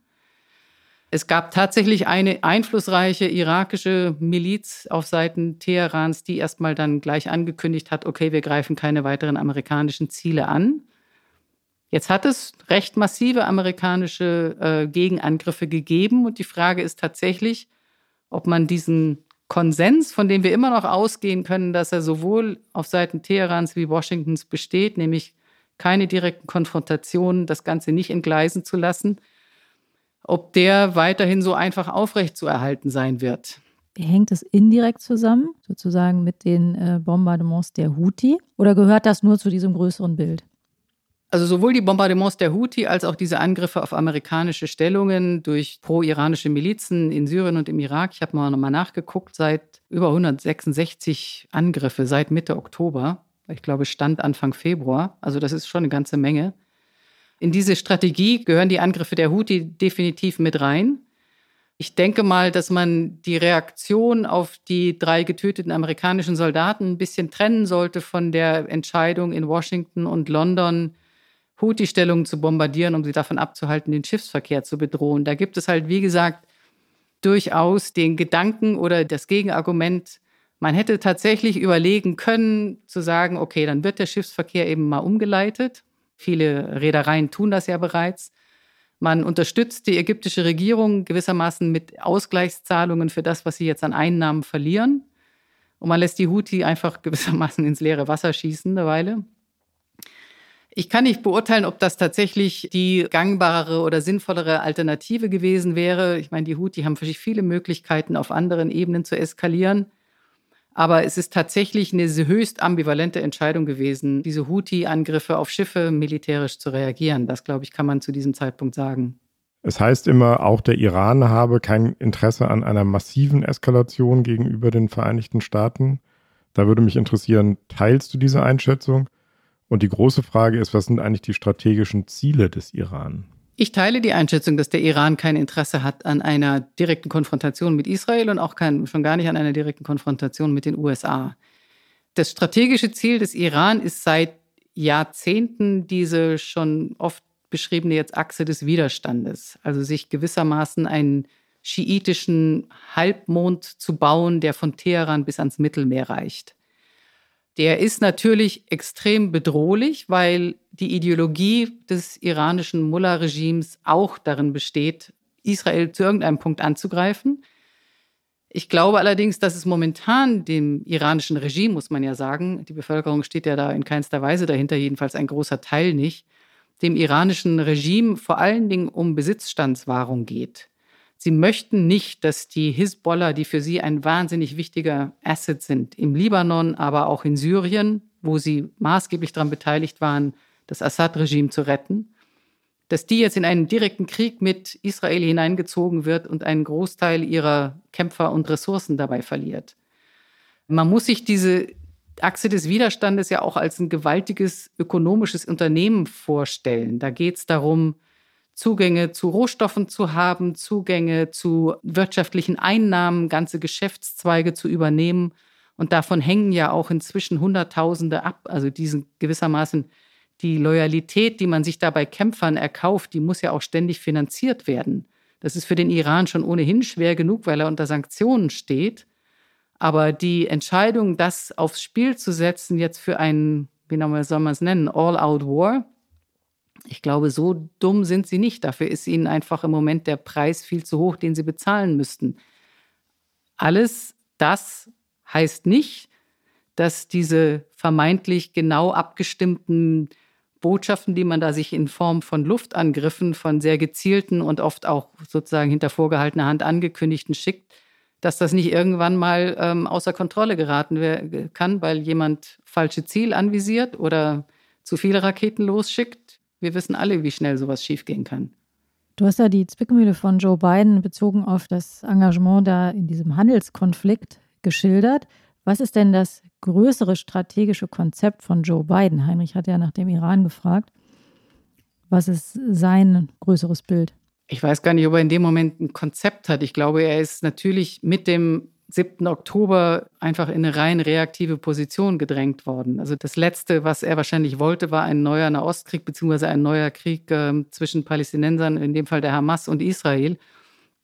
Es gab tatsächlich eine einflussreiche irakische Miliz auf Seiten Teherans, die erstmal dann gleich angekündigt hat, okay, wir greifen keine weiteren amerikanischen Ziele an. Jetzt hat es recht massive amerikanische äh, Gegenangriffe gegeben und die Frage ist tatsächlich, ob man diesen Konsens, von dem wir immer noch ausgehen können, dass er sowohl auf Seiten Teherans wie Washingtons besteht, nämlich keine direkten Konfrontationen, das Ganze nicht entgleisen zu lassen, ob der weiterhin so einfach aufrechtzuerhalten sein wird. Hängt es indirekt zusammen, sozusagen mit den äh, Bombardements der Houthi, oder gehört das nur zu diesem größeren Bild? Also sowohl die Bombardements der Houthi als auch diese Angriffe auf amerikanische Stellungen durch pro-iranische Milizen in Syrien und im Irak, ich habe mal nochmal nachgeguckt, seit über 166 Angriffe seit Mitte Oktober. Ich glaube, Stand Anfang Februar. Also das ist schon eine ganze Menge. In diese Strategie gehören die Angriffe der Houthi definitiv mit rein. Ich denke mal, dass man die Reaktion auf die drei getöteten amerikanischen Soldaten ein bisschen trennen sollte von der Entscheidung in Washington und London, Houthi-Stellungen zu bombardieren, um sie davon abzuhalten, den Schiffsverkehr zu bedrohen. Da gibt es halt, wie gesagt, durchaus den Gedanken oder das Gegenargument, man hätte tatsächlich überlegen können, zu sagen, okay, dann wird der Schiffsverkehr eben mal umgeleitet. Viele Reedereien tun das ja bereits. Man unterstützt die ägyptische Regierung gewissermaßen mit Ausgleichszahlungen für das, was sie jetzt an Einnahmen verlieren. Und man lässt die Houthi einfach gewissermaßen ins leere Wasser schießen eine Weile. Ich kann nicht beurteilen, ob das tatsächlich die gangbare oder sinnvollere Alternative gewesen wäre. Ich meine, die Houthi haben viele Möglichkeiten, auf anderen Ebenen zu eskalieren. Aber es ist tatsächlich eine höchst ambivalente Entscheidung gewesen, diese Houthi-Angriffe auf Schiffe militärisch zu reagieren. Das, glaube ich, kann man zu diesem Zeitpunkt sagen. Es heißt immer, auch der Iran habe kein Interesse an einer massiven Eskalation gegenüber den Vereinigten Staaten. Da würde mich interessieren, teilst du diese Einschätzung? Und die große Frage ist, was sind eigentlich die strategischen Ziele des Iran? Ich teile die Einschätzung, dass der Iran kein Interesse hat an einer direkten Konfrontation mit Israel und auch kein, schon gar nicht an einer direkten Konfrontation mit den USA. Das strategische Ziel des Iran ist seit Jahrzehnten diese schon oft beschriebene jetzt Achse des Widerstandes, also sich gewissermaßen einen schiitischen Halbmond zu bauen, der von Teheran bis ans Mittelmeer reicht der ist natürlich extrem bedrohlich, weil die Ideologie des iranischen Mullah-Regimes auch darin besteht, Israel zu irgendeinem Punkt anzugreifen. Ich glaube allerdings, dass es momentan dem iranischen Regime, muss man ja sagen, die Bevölkerung steht ja da in keinster Weise dahinter, jedenfalls ein großer Teil nicht, dem iranischen Regime vor allen Dingen um Besitzstandswahrung geht. Sie möchten nicht, dass die Hisbollah, die für sie ein wahnsinnig wichtiger Asset sind, im Libanon, aber auch in Syrien, wo sie maßgeblich daran beteiligt waren, das Assad-Regime zu retten, dass die jetzt in einen direkten Krieg mit Israel hineingezogen wird und einen Großteil ihrer Kämpfer und Ressourcen dabei verliert. Man muss sich diese Achse des Widerstandes ja auch als ein gewaltiges ökonomisches Unternehmen vorstellen. Da geht es darum, Zugänge zu Rohstoffen zu haben, Zugänge zu wirtschaftlichen Einnahmen, ganze Geschäftszweige zu übernehmen. Und davon hängen ja auch inzwischen Hunderttausende ab. Also diesen gewissermaßen die Loyalität, die man sich dabei Kämpfern erkauft, die muss ja auch ständig finanziert werden. Das ist für den Iran schon ohnehin schwer genug, weil er unter Sanktionen steht. Aber die Entscheidung, das aufs Spiel zu setzen, jetzt für einen, wie soll man es nennen, All-out-War, ich glaube, so dumm sind sie nicht. Dafür ist ihnen einfach im Moment der Preis viel zu hoch, den sie bezahlen müssten. Alles das heißt nicht, dass diese vermeintlich genau abgestimmten Botschaften, die man da sich in Form von Luftangriffen, von sehr gezielten und oft auch sozusagen hinter vorgehaltener Hand angekündigten schickt, dass das nicht irgendwann mal ähm, außer Kontrolle geraten kann, weil jemand falsche Ziel anvisiert oder zu viele Raketen losschickt wir wissen alle, wie schnell sowas schiefgehen kann. Du hast ja die Zwickmühle von Joe Biden bezogen auf das Engagement da in diesem Handelskonflikt geschildert. Was ist denn das größere strategische Konzept von Joe Biden? Heinrich hat ja nach dem Iran gefragt. Was ist sein größeres Bild? Ich weiß gar nicht, ob er in dem Moment ein Konzept hat. Ich glaube, er ist natürlich mit dem 7. Oktober einfach in eine rein reaktive Position gedrängt worden. Also das Letzte, was er wahrscheinlich wollte, war ein neuer Nahostkrieg beziehungsweise ein neuer Krieg äh, zwischen Palästinensern, in dem Fall der Hamas und Israel.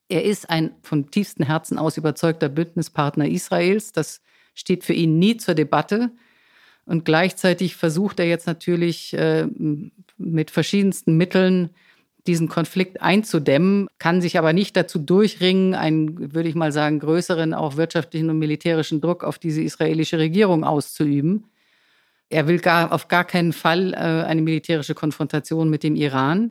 Er ist ein von tiefstem Herzen aus überzeugter Bündnispartner Israels. Das steht für ihn nie zur Debatte. Und gleichzeitig versucht er jetzt natürlich äh, mit verschiedensten Mitteln diesen Konflikt einzudämmen, kann sich aber nicht dazu durchringen, einen, würde ich mal sagen, größeren auch wirtschaftlichen und militärischen Druck auf diese israelische Regierung auszuüben. Er will gar, auf gar keinen Fall äh, eine militärische Konfrontation mit dem Iran.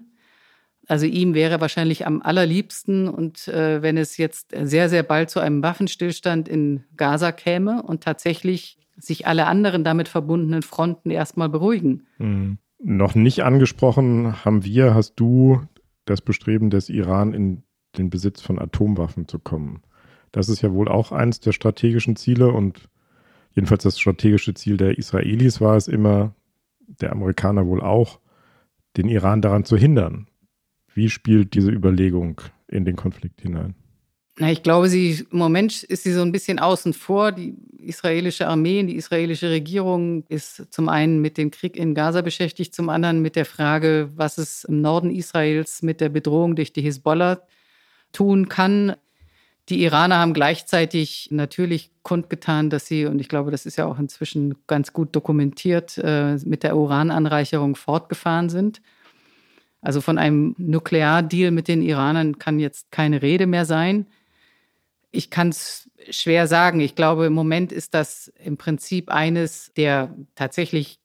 Also ihm wäre wahrscheinlich am allerliebsten und äh, wenn es jetzt sehr, sehr bald zu einem Waffenstillstand in Gaza käme und tatsächlich sich alle anderen damit verbundenen Fronten erstmal beruhigen. Mhm. Noch nicht angesprochen haben wir, hast du das Bestreben des Iran in den Besitz von Atomwaffen zu kommen. Das ist ja wohl auch eins der strategischen Ziele und jedenfalls das strategische Ziel der Israelis war es immer, der Amerikaner wohl auch, den Iran daran zu hindern. Wie spielt diese Überlegung in den Konflikt hinein? Na, ich glaube, sie im Moment ist sie so ein bisschen außen vor. Die israelische Armee, die israelische Regierung ist zum einen mit dem Krieg in Gaza beschäftigt, zum anderen mit der Frage, was es im Norden Israels mit der Bedrohung durch die Hisbollah tun kann. Die Iraner haben gleichzeitig natürlich kundgetan, dass sie, und ich glaube, das ist ja auch inzwischen ganz gut dokumentiert, äh, mit der Urananreicherung fortgefahren sind. Also von einem Nukleardeal mit den Iranern kann jetzt keine Rede mehr sein. Ich kann es schwer sagen. Ich glaube, im Moment ist das im Prinzip eines der tatsächlich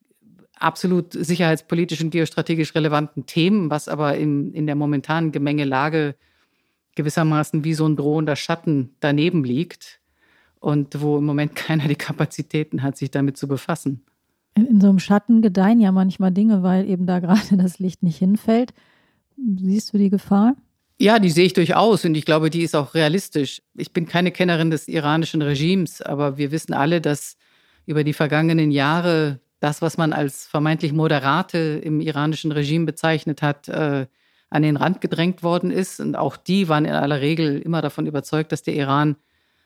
absolut sicherheitspolitisch und geostrategisch relevanten Themen, was aber in, in der momentanen Gemengelage gewissermaßen wie so ein drohender Schatten daneben liegt und wo im Moment keiner die Kapazitäten hat, sich damit zu befassen. In, in so einem Schatten gedeihen ja manchmal Dinge, weil eben da gerade das Licht nicht hinfällt. Siehst du die Gefahr? Ja, die sehe ich durchaus und ich glaube, die ist auch realistisch. Ich bin keine Kennerin des iranischen Regimes, aber wir wissen alle, dass über die vergangenen Jahre das, was man als vermeintlich Moderate im iranischen Regime bezeichnet hat, äh, an den Rand gedrängt worden ist. Und auch die waren in aller Regel immer davon überzeugt, dass der Iran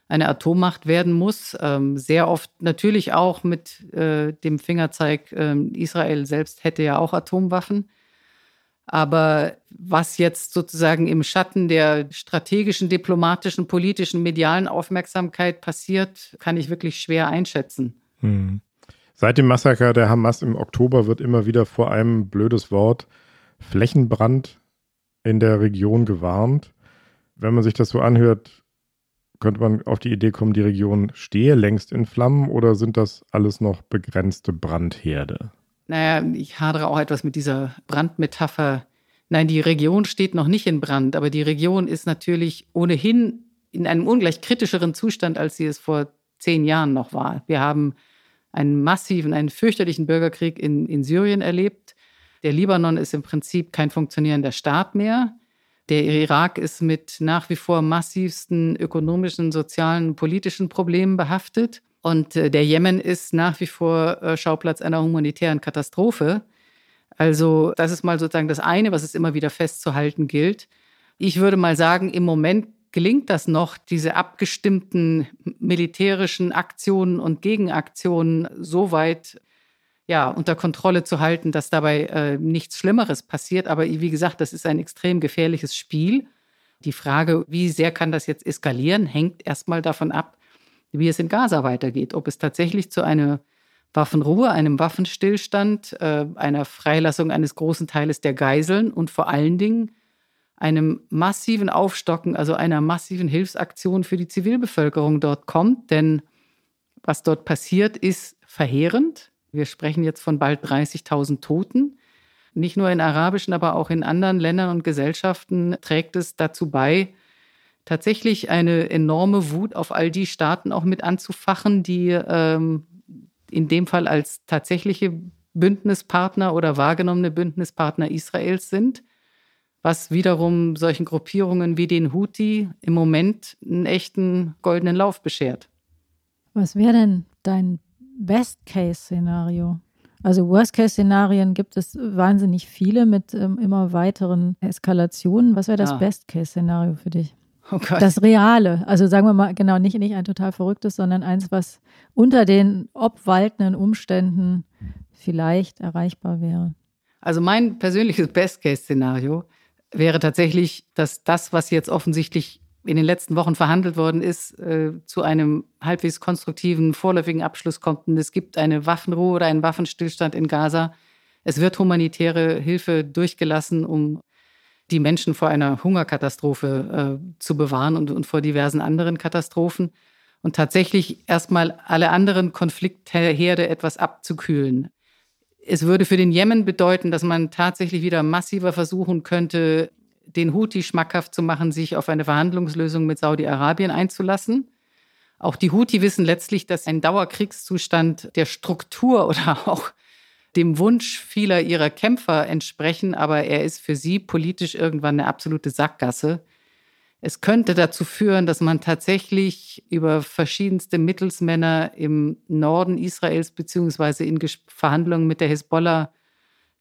eine Atommacht werden muss. Ähm, sehr oft natürlich auch mit äh, dem Fingerzeig, äh, Israel selbst hätte ja auch Atomwaffen. Aber was jetzt sozusagen im Schatten der strategischen, diplomatischen, politischen, medialen Aufmerksamkeit passiert, kann ich wirklich schwer einschätzen. Hm. Seit dem Massaker der Hamas im Oktober wird immer wieder vor einem blödes Wort Flächenbrand in der Region gewarnt. Wenn man sich das so anhört, könnte man auf die Idee kommen, die Region stehe längst in Flammen oder sind das alles noch begrenzte Brandherde? Naja, ich hadere auch etwas mit dieser Brandmetapher. Nein, die Region steht noch nicht in Brand, aber die Region ist natürlich ohnehin in einem ungleich kritischeren Zustand, als sie es vor zehn Jahren noch war. Wir haben einen massiven, einen fürchterlichen Bürgerkrieg in, in Syrien erlebt. Der Libanon ist im Prinzip kein funktionierender Staat mehr. Der Irak ist mit nach wie vor massivsten ökonomischen, sozialen, politischen Problemen behaftet. Und äh, der Jemen ist nach wie vor äh, Schauplatz einer humanitären Katastrophe. Also das ist mal sozusagen das eine, was es immer wieder festzuhalten gilt. Ich würde mal sagen, im Moment gelingt das noch, diese abgestimmten militärischen Aktionen und Gegenaktionen so weit ja, unter Kontrolle zu halten, dass dabei äh, nichts Schlimmeres passiert. Aber wie gesagt, das ist ein extrem gefährliches Spiel. Die Frage, wie sehr kann das jetzt eskalieren, hängt erstmal davon ab, wie es in Gaza weitergeht. Ob es tatsächlich zu einer Waffenruhe, einem Waffenstillstand, äh, einer Freilassung eines großen Teiles der Geiseln und vor allen Dingen einem massiven Aufstocken, also einer massiven Hilfsaktion für die Zivilbevölkerung dort kommt. Denn was dort passiert, ist verheerend. Wir sprechen jetzt von bald 30.000 Toten. Nicht nur in arabischen, aber auch in anderen Ländern und Gesellschaften trägt es dazu bei, tatsächlich eine enorme Wut auf all die Staaten auch mit anzufachen, die ähm, in dem Fall als tatsächliche Bündnispartner oder wahrgenommene Bündnispartner Israels sind, was wiederum solchen Gruppierungen wie den Houthi im Moment einen echten goldenen Lauf beschert. Was wäre denn dein Best-Case-Szenario? Also Worst-Case-Szenarien gibt es wahnsinnig viele mit ähm, immer weiteren Eskalationen. Was wäre das Ah. Best-Case-Szenario für dich? Oh. Das Reale, also sagen wir mal, genau, nicht, nicht ein total verrücktes, sondern eins, was unter den obwaltenden Umständen vielleicht erreichbar wäre. Also mein persönliches Best-Case-Szenario wäre tatsächlich, dass das, was jetzt offensichtlich in den letzten Wochen verhandelt worden ist, äh, zu einem halbwegs konstruktiven, vorläufigen Abschluss kommt. Und es gibt eine Waffenruhe oder einen Waffenstillstand in Gaza. Es wird humanitäre Hilfe durchgelassen, um die Menschen vor einer Hungerkatastrophe äh, zu bewahren und, und vor diversen anderen Katastrophen. Und tatsächlich erstmal alle anderen Konfliktherde etwas abzukühlen. Es würde für den Jemen bedeuten, dass man tatsächlich wieder massiver versuchen könnte, den Houthi schmackhaft zu machen, sich auf eine Verhandlungslösung mit Saudi-Arabien einzulassen. Auch die Houthi wissen letztlich, dass ein Dauerkriegszustand der Struktur oder auch dem Wunsch vieler ihrer Kämpfer entsprechen, aber er ist für sie politisch irgendwann eine absolute Sackgasse. Es könnte dazu führen, dass man tatsächlich über verschiedenste Mittelsmänner im Norden Israels beziehungsweise in Ges- Verhandlungen mit der Hisbollah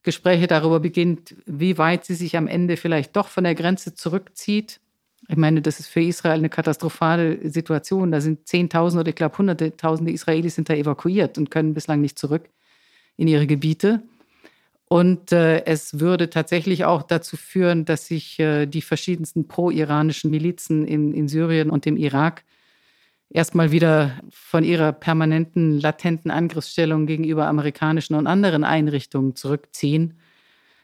Gespräche darüber beginnt, wie weit sie sich am Ende vielleicht doch von der Grenze zurückzieht. Ich meine, das ist für Israel eine katastrophale Situation. Da sind Zehntausende oder ich glaube Hunderttausende Israelis sind da evakuiert und können bislang nicht zurück in ihre Gebiete. Und äh, es würde tatsächlich auch dazu führen, dass sich äh, die verschiedensten pro-iranischen Milizen in, in Syrien und im Irak erstmal wieder von ihrer permanenten, latenten Angriffsstellung gegenüber amerikanischen und anderen Einrichtungen zurückziehen.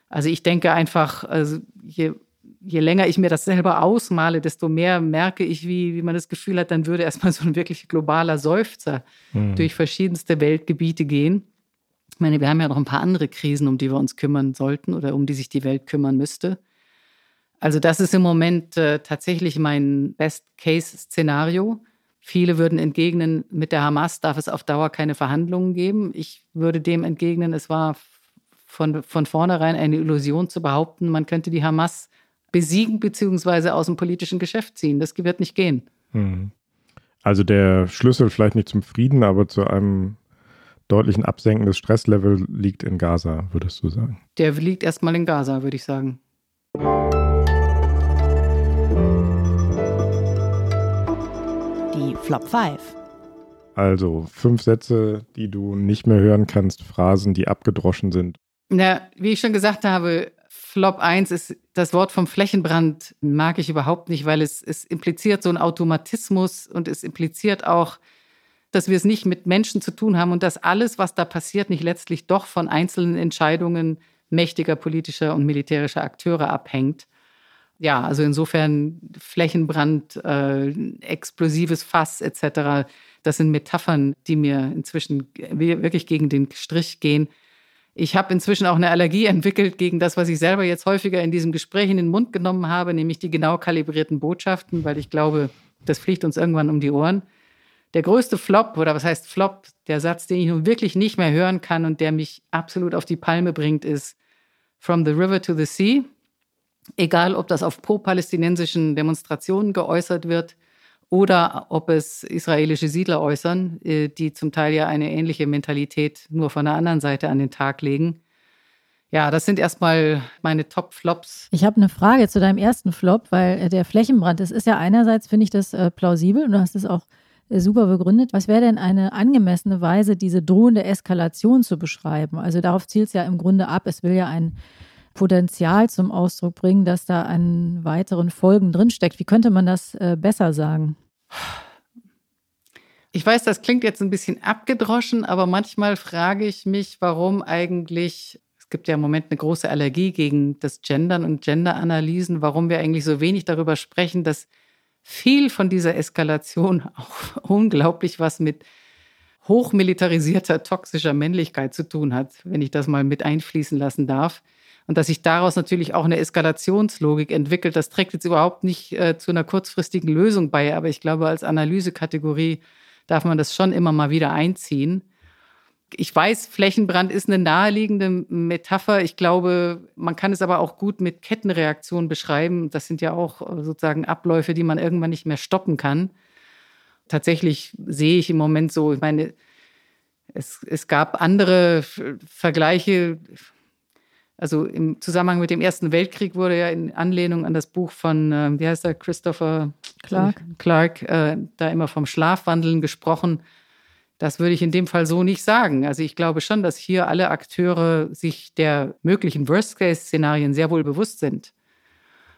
Also ich denke einfach, also je, je länger ich mir das selber ausmale, desto mehr merke ich, wie, wie man das Gefühl hat, dann würde erstmal so ein wirklich globaler Seufzer Mhm. durch verschiedenste Weltgebiete gehen. Ich meine, wir haben ja noch ein paar andere Krisen, um die wir uns kümmern sollten oder um die sich die Welt kümmern müsste. Also das ist im Moment äh, tatsächlich mein Best-Case-Szenario. Viele würden entgegnen, mit der Hamas darf es auf Dauer keine Verhandlungen geben. Ich würde dem entgegnen, es war von, von vornherein eine Illusion zu behaupten, man könnte die Hamas besiegen bzw. aus dem politischen Geschäft ziehen. Das wird nicht gehen. Mhm. Also der Schlüssel vielleicht nicht zum Frieden, aber zu einem deutlichen Absenken des Stresslevels liegt in Gaza, würdest du sagen. Der liegt erstmal in Gaza, würde ich sagen. Die Flop 5. Also fünf Sätze, die du nicht mehr hören kannst, Phrasen, die abgedroschen sind. Na, wie ich schon gesagt habe, Flop 1 ist das Wort vom Flächenbrand mag ich überhaupt nicht, weil es, es impliziert so einen Automatismus und es impliziert auch, dass wir es nicht mit Menschen zu tun haben und dass alles, was da passiert, nicht letztlich doch von einzelnen Entscheidungen mächtiger politischer und militärischer Akteure abhängt. Ja, also insofern Flächenbrand, äh, explosives Fass etc., das sind Metaphern, die mir inzwischen wirklich gegen den Strich gehen. Ich habe inzwischen auch eine Allergie entwickelt gegen das, was ich selber jetzt häufiger in diesem Gespräch in den Mund genommen habe, nämlich die genau kalibrierten Botschaften, weil ich glaube, das fliegt uns irgendwann um die Ohren. Der größte Flop, oder was heißt Flop, der Satz, den ich nun wirklich nicht mehr hören kann und der mich absolut auf die Palme bringt, ist From the River to the Sea. Egal, ob das auf pro-palästinensischen Demonstrationen geäußert wird oder ob es israelische Siedler äußern, äh, die zum Teil ja eine ähnliche Mentalität nur von der anderen Seite an den Tag legen. Ja, das sind erstmal meine Top-Flops. Ich habe eine Frage zu deinem ersten Flop, weil äh, der Flächenbrand, das ist ja einerseits, finde ich das äh, plausibel und du hast es auch super begründet. Was wäre denn eine angemessene Weise, diese drohende Eskalation zu beschreiben? Also darauf zielt es ja im Grunde ab. Es will ja ein Potenzial zum Ausdruck bringen, dass da an weiteren Folgen drinsteckt. Wie könnte man das äh, besser sagen? Ich weiß, das klingt jetzt ein bisschen abgedroschen, aber manchmal frage ich mich, warum eigentlich, es gibt ja im Moment eine große Allergie gegen das Gendern und Genderanalysen, warum wir eigentlich so wenig darüber sprechen, dass viel von dieser Eskalation auch unglaublich was mit hochmilitarisierter, toxischer Männlichkeit zu tun hat, wenn ich das mal mit einfließen lassen darf. Und dass sich daraus natürlich auch eine Eskalationslogik entwickelt, das trägt jetzt überhaupt nicht äh, zu einer kurzfristigen Lösung bei, aber ich glaube, als Analysekategorie darf man das schon immer mal wieder einziehen. Ich weiß, Flächenbrand ist eine naheliegende Metapher. Ich glaube, man kann es aber auch gut mit Kettenreaktionen beschreiben. Das sind ja auch äh, sozusagen Abläufe, die man irgendwann nicht mehr stoppen kann. Tatsächlich sehe ich im Moment so, ich meine, es, es gab andere Vergleiche. Also im Zusammenhang mit dem Ersten Weltkrieg wurde ja in Anlehnung an das Buch von, äh, wie heißt er, Christopher Clark, Clark äh, da immer vom Schlafwandeln gesprochen. Das würde ich in dem Fall so nicht sagen. Also ich glaube schon, dass hier alle Akteure sich der möglichen Worst-Case-Szenarien sehr wohl bewusst sind.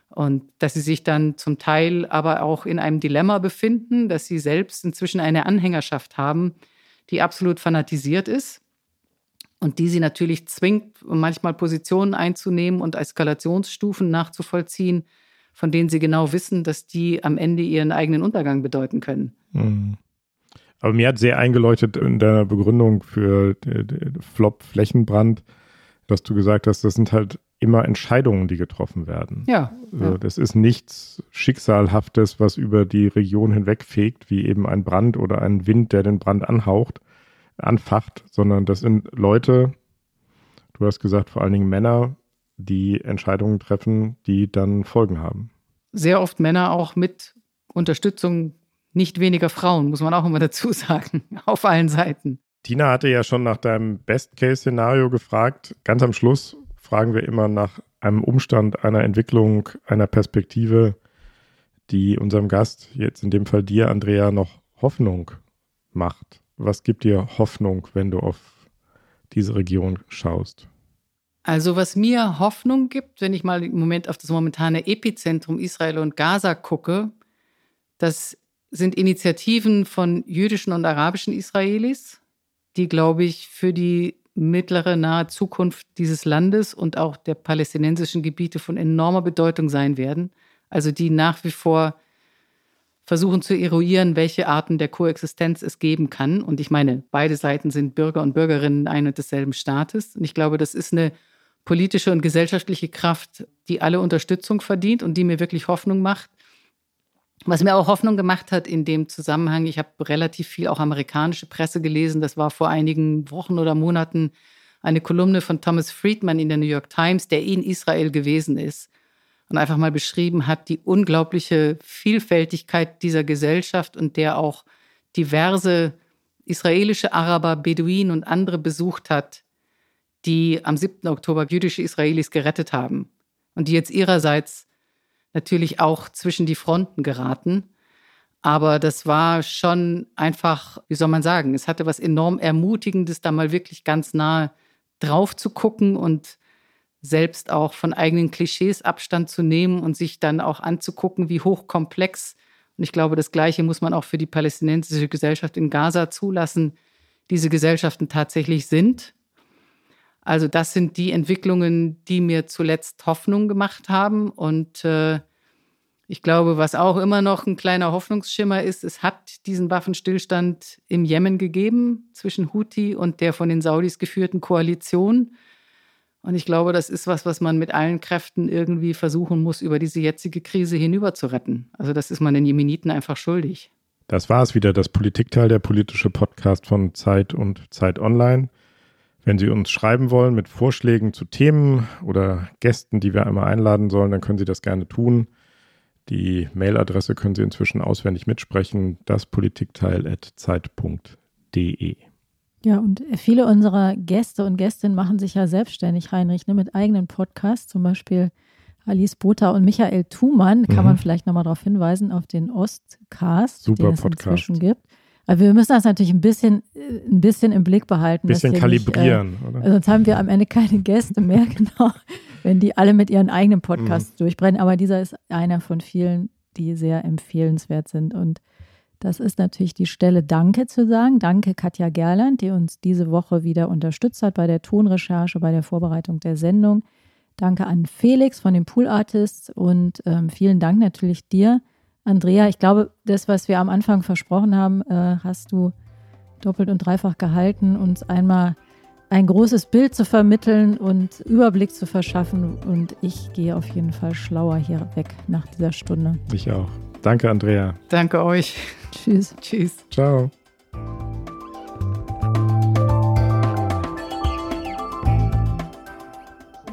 Und dass sie sich dann zum Teil aber auch in einem Dilemma befinden, dass sie selbst inzwischen eine Anhängerschaft haben, die absolut fanatisiert ist und die sie natürlich zwingt, manchmal Positionen einzunehmen und Eskalationsstufen nachzuvollziehen, von denen sie genau wissen, dass die am Ende ihren eigenen Untergang bedeuten können. Mhm. Aber mir hat sehr eingeleuchtet in deiner Begründung für Flop Flächenbrand, dass du gesagt hast, das sind halt immer Entscheidungen, die getroffen werden. Ja, also ja. Das ist nichts Schicksalhaftes, was über die Region hinwegfegt, wie eben ein Brand oder ein Wind, der den Brand anhaucht, anfacht, sondern das sind Leute, du hast gesagt, vor allen Dingen Männer, die Entscheidungen treffen, die dann Folgen haben. Sehr oft Männer auch mit Unterstützung nicht weniger Frauen, muss man auch immer dazu sagen, auf allen Seiten. Tina hatte ja schon nach deinem Best-Case-Szenario gefragt. Ganz am Schluss fragen wir immer nach einem Umstand, einer Entwicklung, einer Perspektive, die unserem Gast, jetzt in dem Fall dir, Andrea, noch Hoffnung macht. Was gibt dir Hoffnung, wenn du auf diese Region schaust? Also was mir Hoffnung gibt, wenn ich mal im Moment auf das momentane Epizentrum Israel und Gaza gucke, dass sind Initiativen von jüdischen und arabischen Israelis, die, glaube ich, für die mittlere, nahe Zukunft dieses Landes und auch der palästinensischen Gebiete von enormer Bedeutung sein werden. Also die nach wie vor versuchen zu eruieren, welche Arten der Koexistenz es geben kann. Und ich meine, beide Seiten sind Bürger und Bürgerinnen ein und desselben Staates. Und ich glaube, das ist eine politische und gesellschaftliche Kraft, die alle Unterstützung verdient und die mir wirklich Hoffnung macht. Was mir auch Hoffnung gemacht hat in dem Zusammenhang, ich habe relativ viel auch amerikanische Presse gelesen. Das war vor einigen Wochen oder Monaten eine Kolumne von Thomas Friedman in der New York Times, der in Israel gewesen ist und einfach mal beschrieben hat, die unglaubliche Vielfältigkeit dieser Gesellschaft und der auch diverse israelische Araber, Beduinen und andere besucht hat, die am 7. Oktober jüdische Israelis gerettet haben und die jetzt ihrerseits natürlich auch zwischen die Fronten geraten. Aber das war schon einfach, wie soll man sagen, es hatte was enorm Ermutigendes, da mal wirklich ganz nah drauf zu gucken und selbst auch von eigenen Klischees Abstand zu nehmen und sich dann auch anzugucken, wie hochkomplex, und ich glaube, das Gleiche muss man auch für die palästinensische Gesellschaft in Gaza zulassen, diese Gesellschaften tatsächlich sind. Also das sind die Entwicklungen, die mir zuletzt Hoffnung gemacht haben. Und äh, ich glaube, was auch immer noch ein kleiner Hoffnungsschimmer ist, es hat diesen Waffenstillstand im Jemen gegeben zwischen Houthi und der von den Saudis geführten Koalition. Und ich glaube, das ist was, was man mit allen Kräften irgendwie versuchen muss, über diese jetzige Krise hinüber zu retten. Also das ist man den Jemeniten einfach schuldig. Das war es wieder, das Politikteil, der politische Podcast von Zeit und Zeit Online. Wenn Sie uns schreiben wollen mit Vorschlägen zu Themen oder Gästen, die wir einmal einladen sollen, dann können Sie das gerne tun. Die Mailadresse können Sie inzwischen auswendig mitsprechen, daspolitikteil.zeit.de. Ja, und viele unserer Gäste und Gästinnen machen sich ja selbstständig, Heinrich, ne, mit eigenen Podcasts, zum Beispiel Alice Botha und Michael Thumann, kann mhm. man vielleicht nochmal darauf hinweisen, auf den Ostcast, Super den es Podcast. inzwischen gibt. Aber wir müssen das natürlich ein bisschen, ein bisschen im Blick behalten. Ein bisschen kalibrieren, nicht, äh, oder? Sonst haben wir am Ende keine Gäste mehr, genau, wenn die alle mit ihren eigenen Podcasts mhm. durchbrennen. Aber dieser ist einer von vielen, die sehr empfehlenswert sind. Und das ist natürlich die Stelle, Danke zu sagen. Danke Katja Gerland, die uns diese Woche wieder unterstützt hat bei der Tonrecherche, bei der Vorbereitung der Sendung. Danke an Felix von den Pool Artists und ähm, vielen Dank natürlich dir, Andrea, ich glaube, das, was wir am Anfang versprochen haben, äh, hast du doppelt und dreifach gehalten, uns einmal ein großes Bild zu vermitteln und Überblick zu verschaffen. Und ich gehe auf jeden Fall schlauer hier weg nach dieser Stunde. Ich auch. Danke, Andrea. Danke euch. Tschüss. Tschüss. Ciao.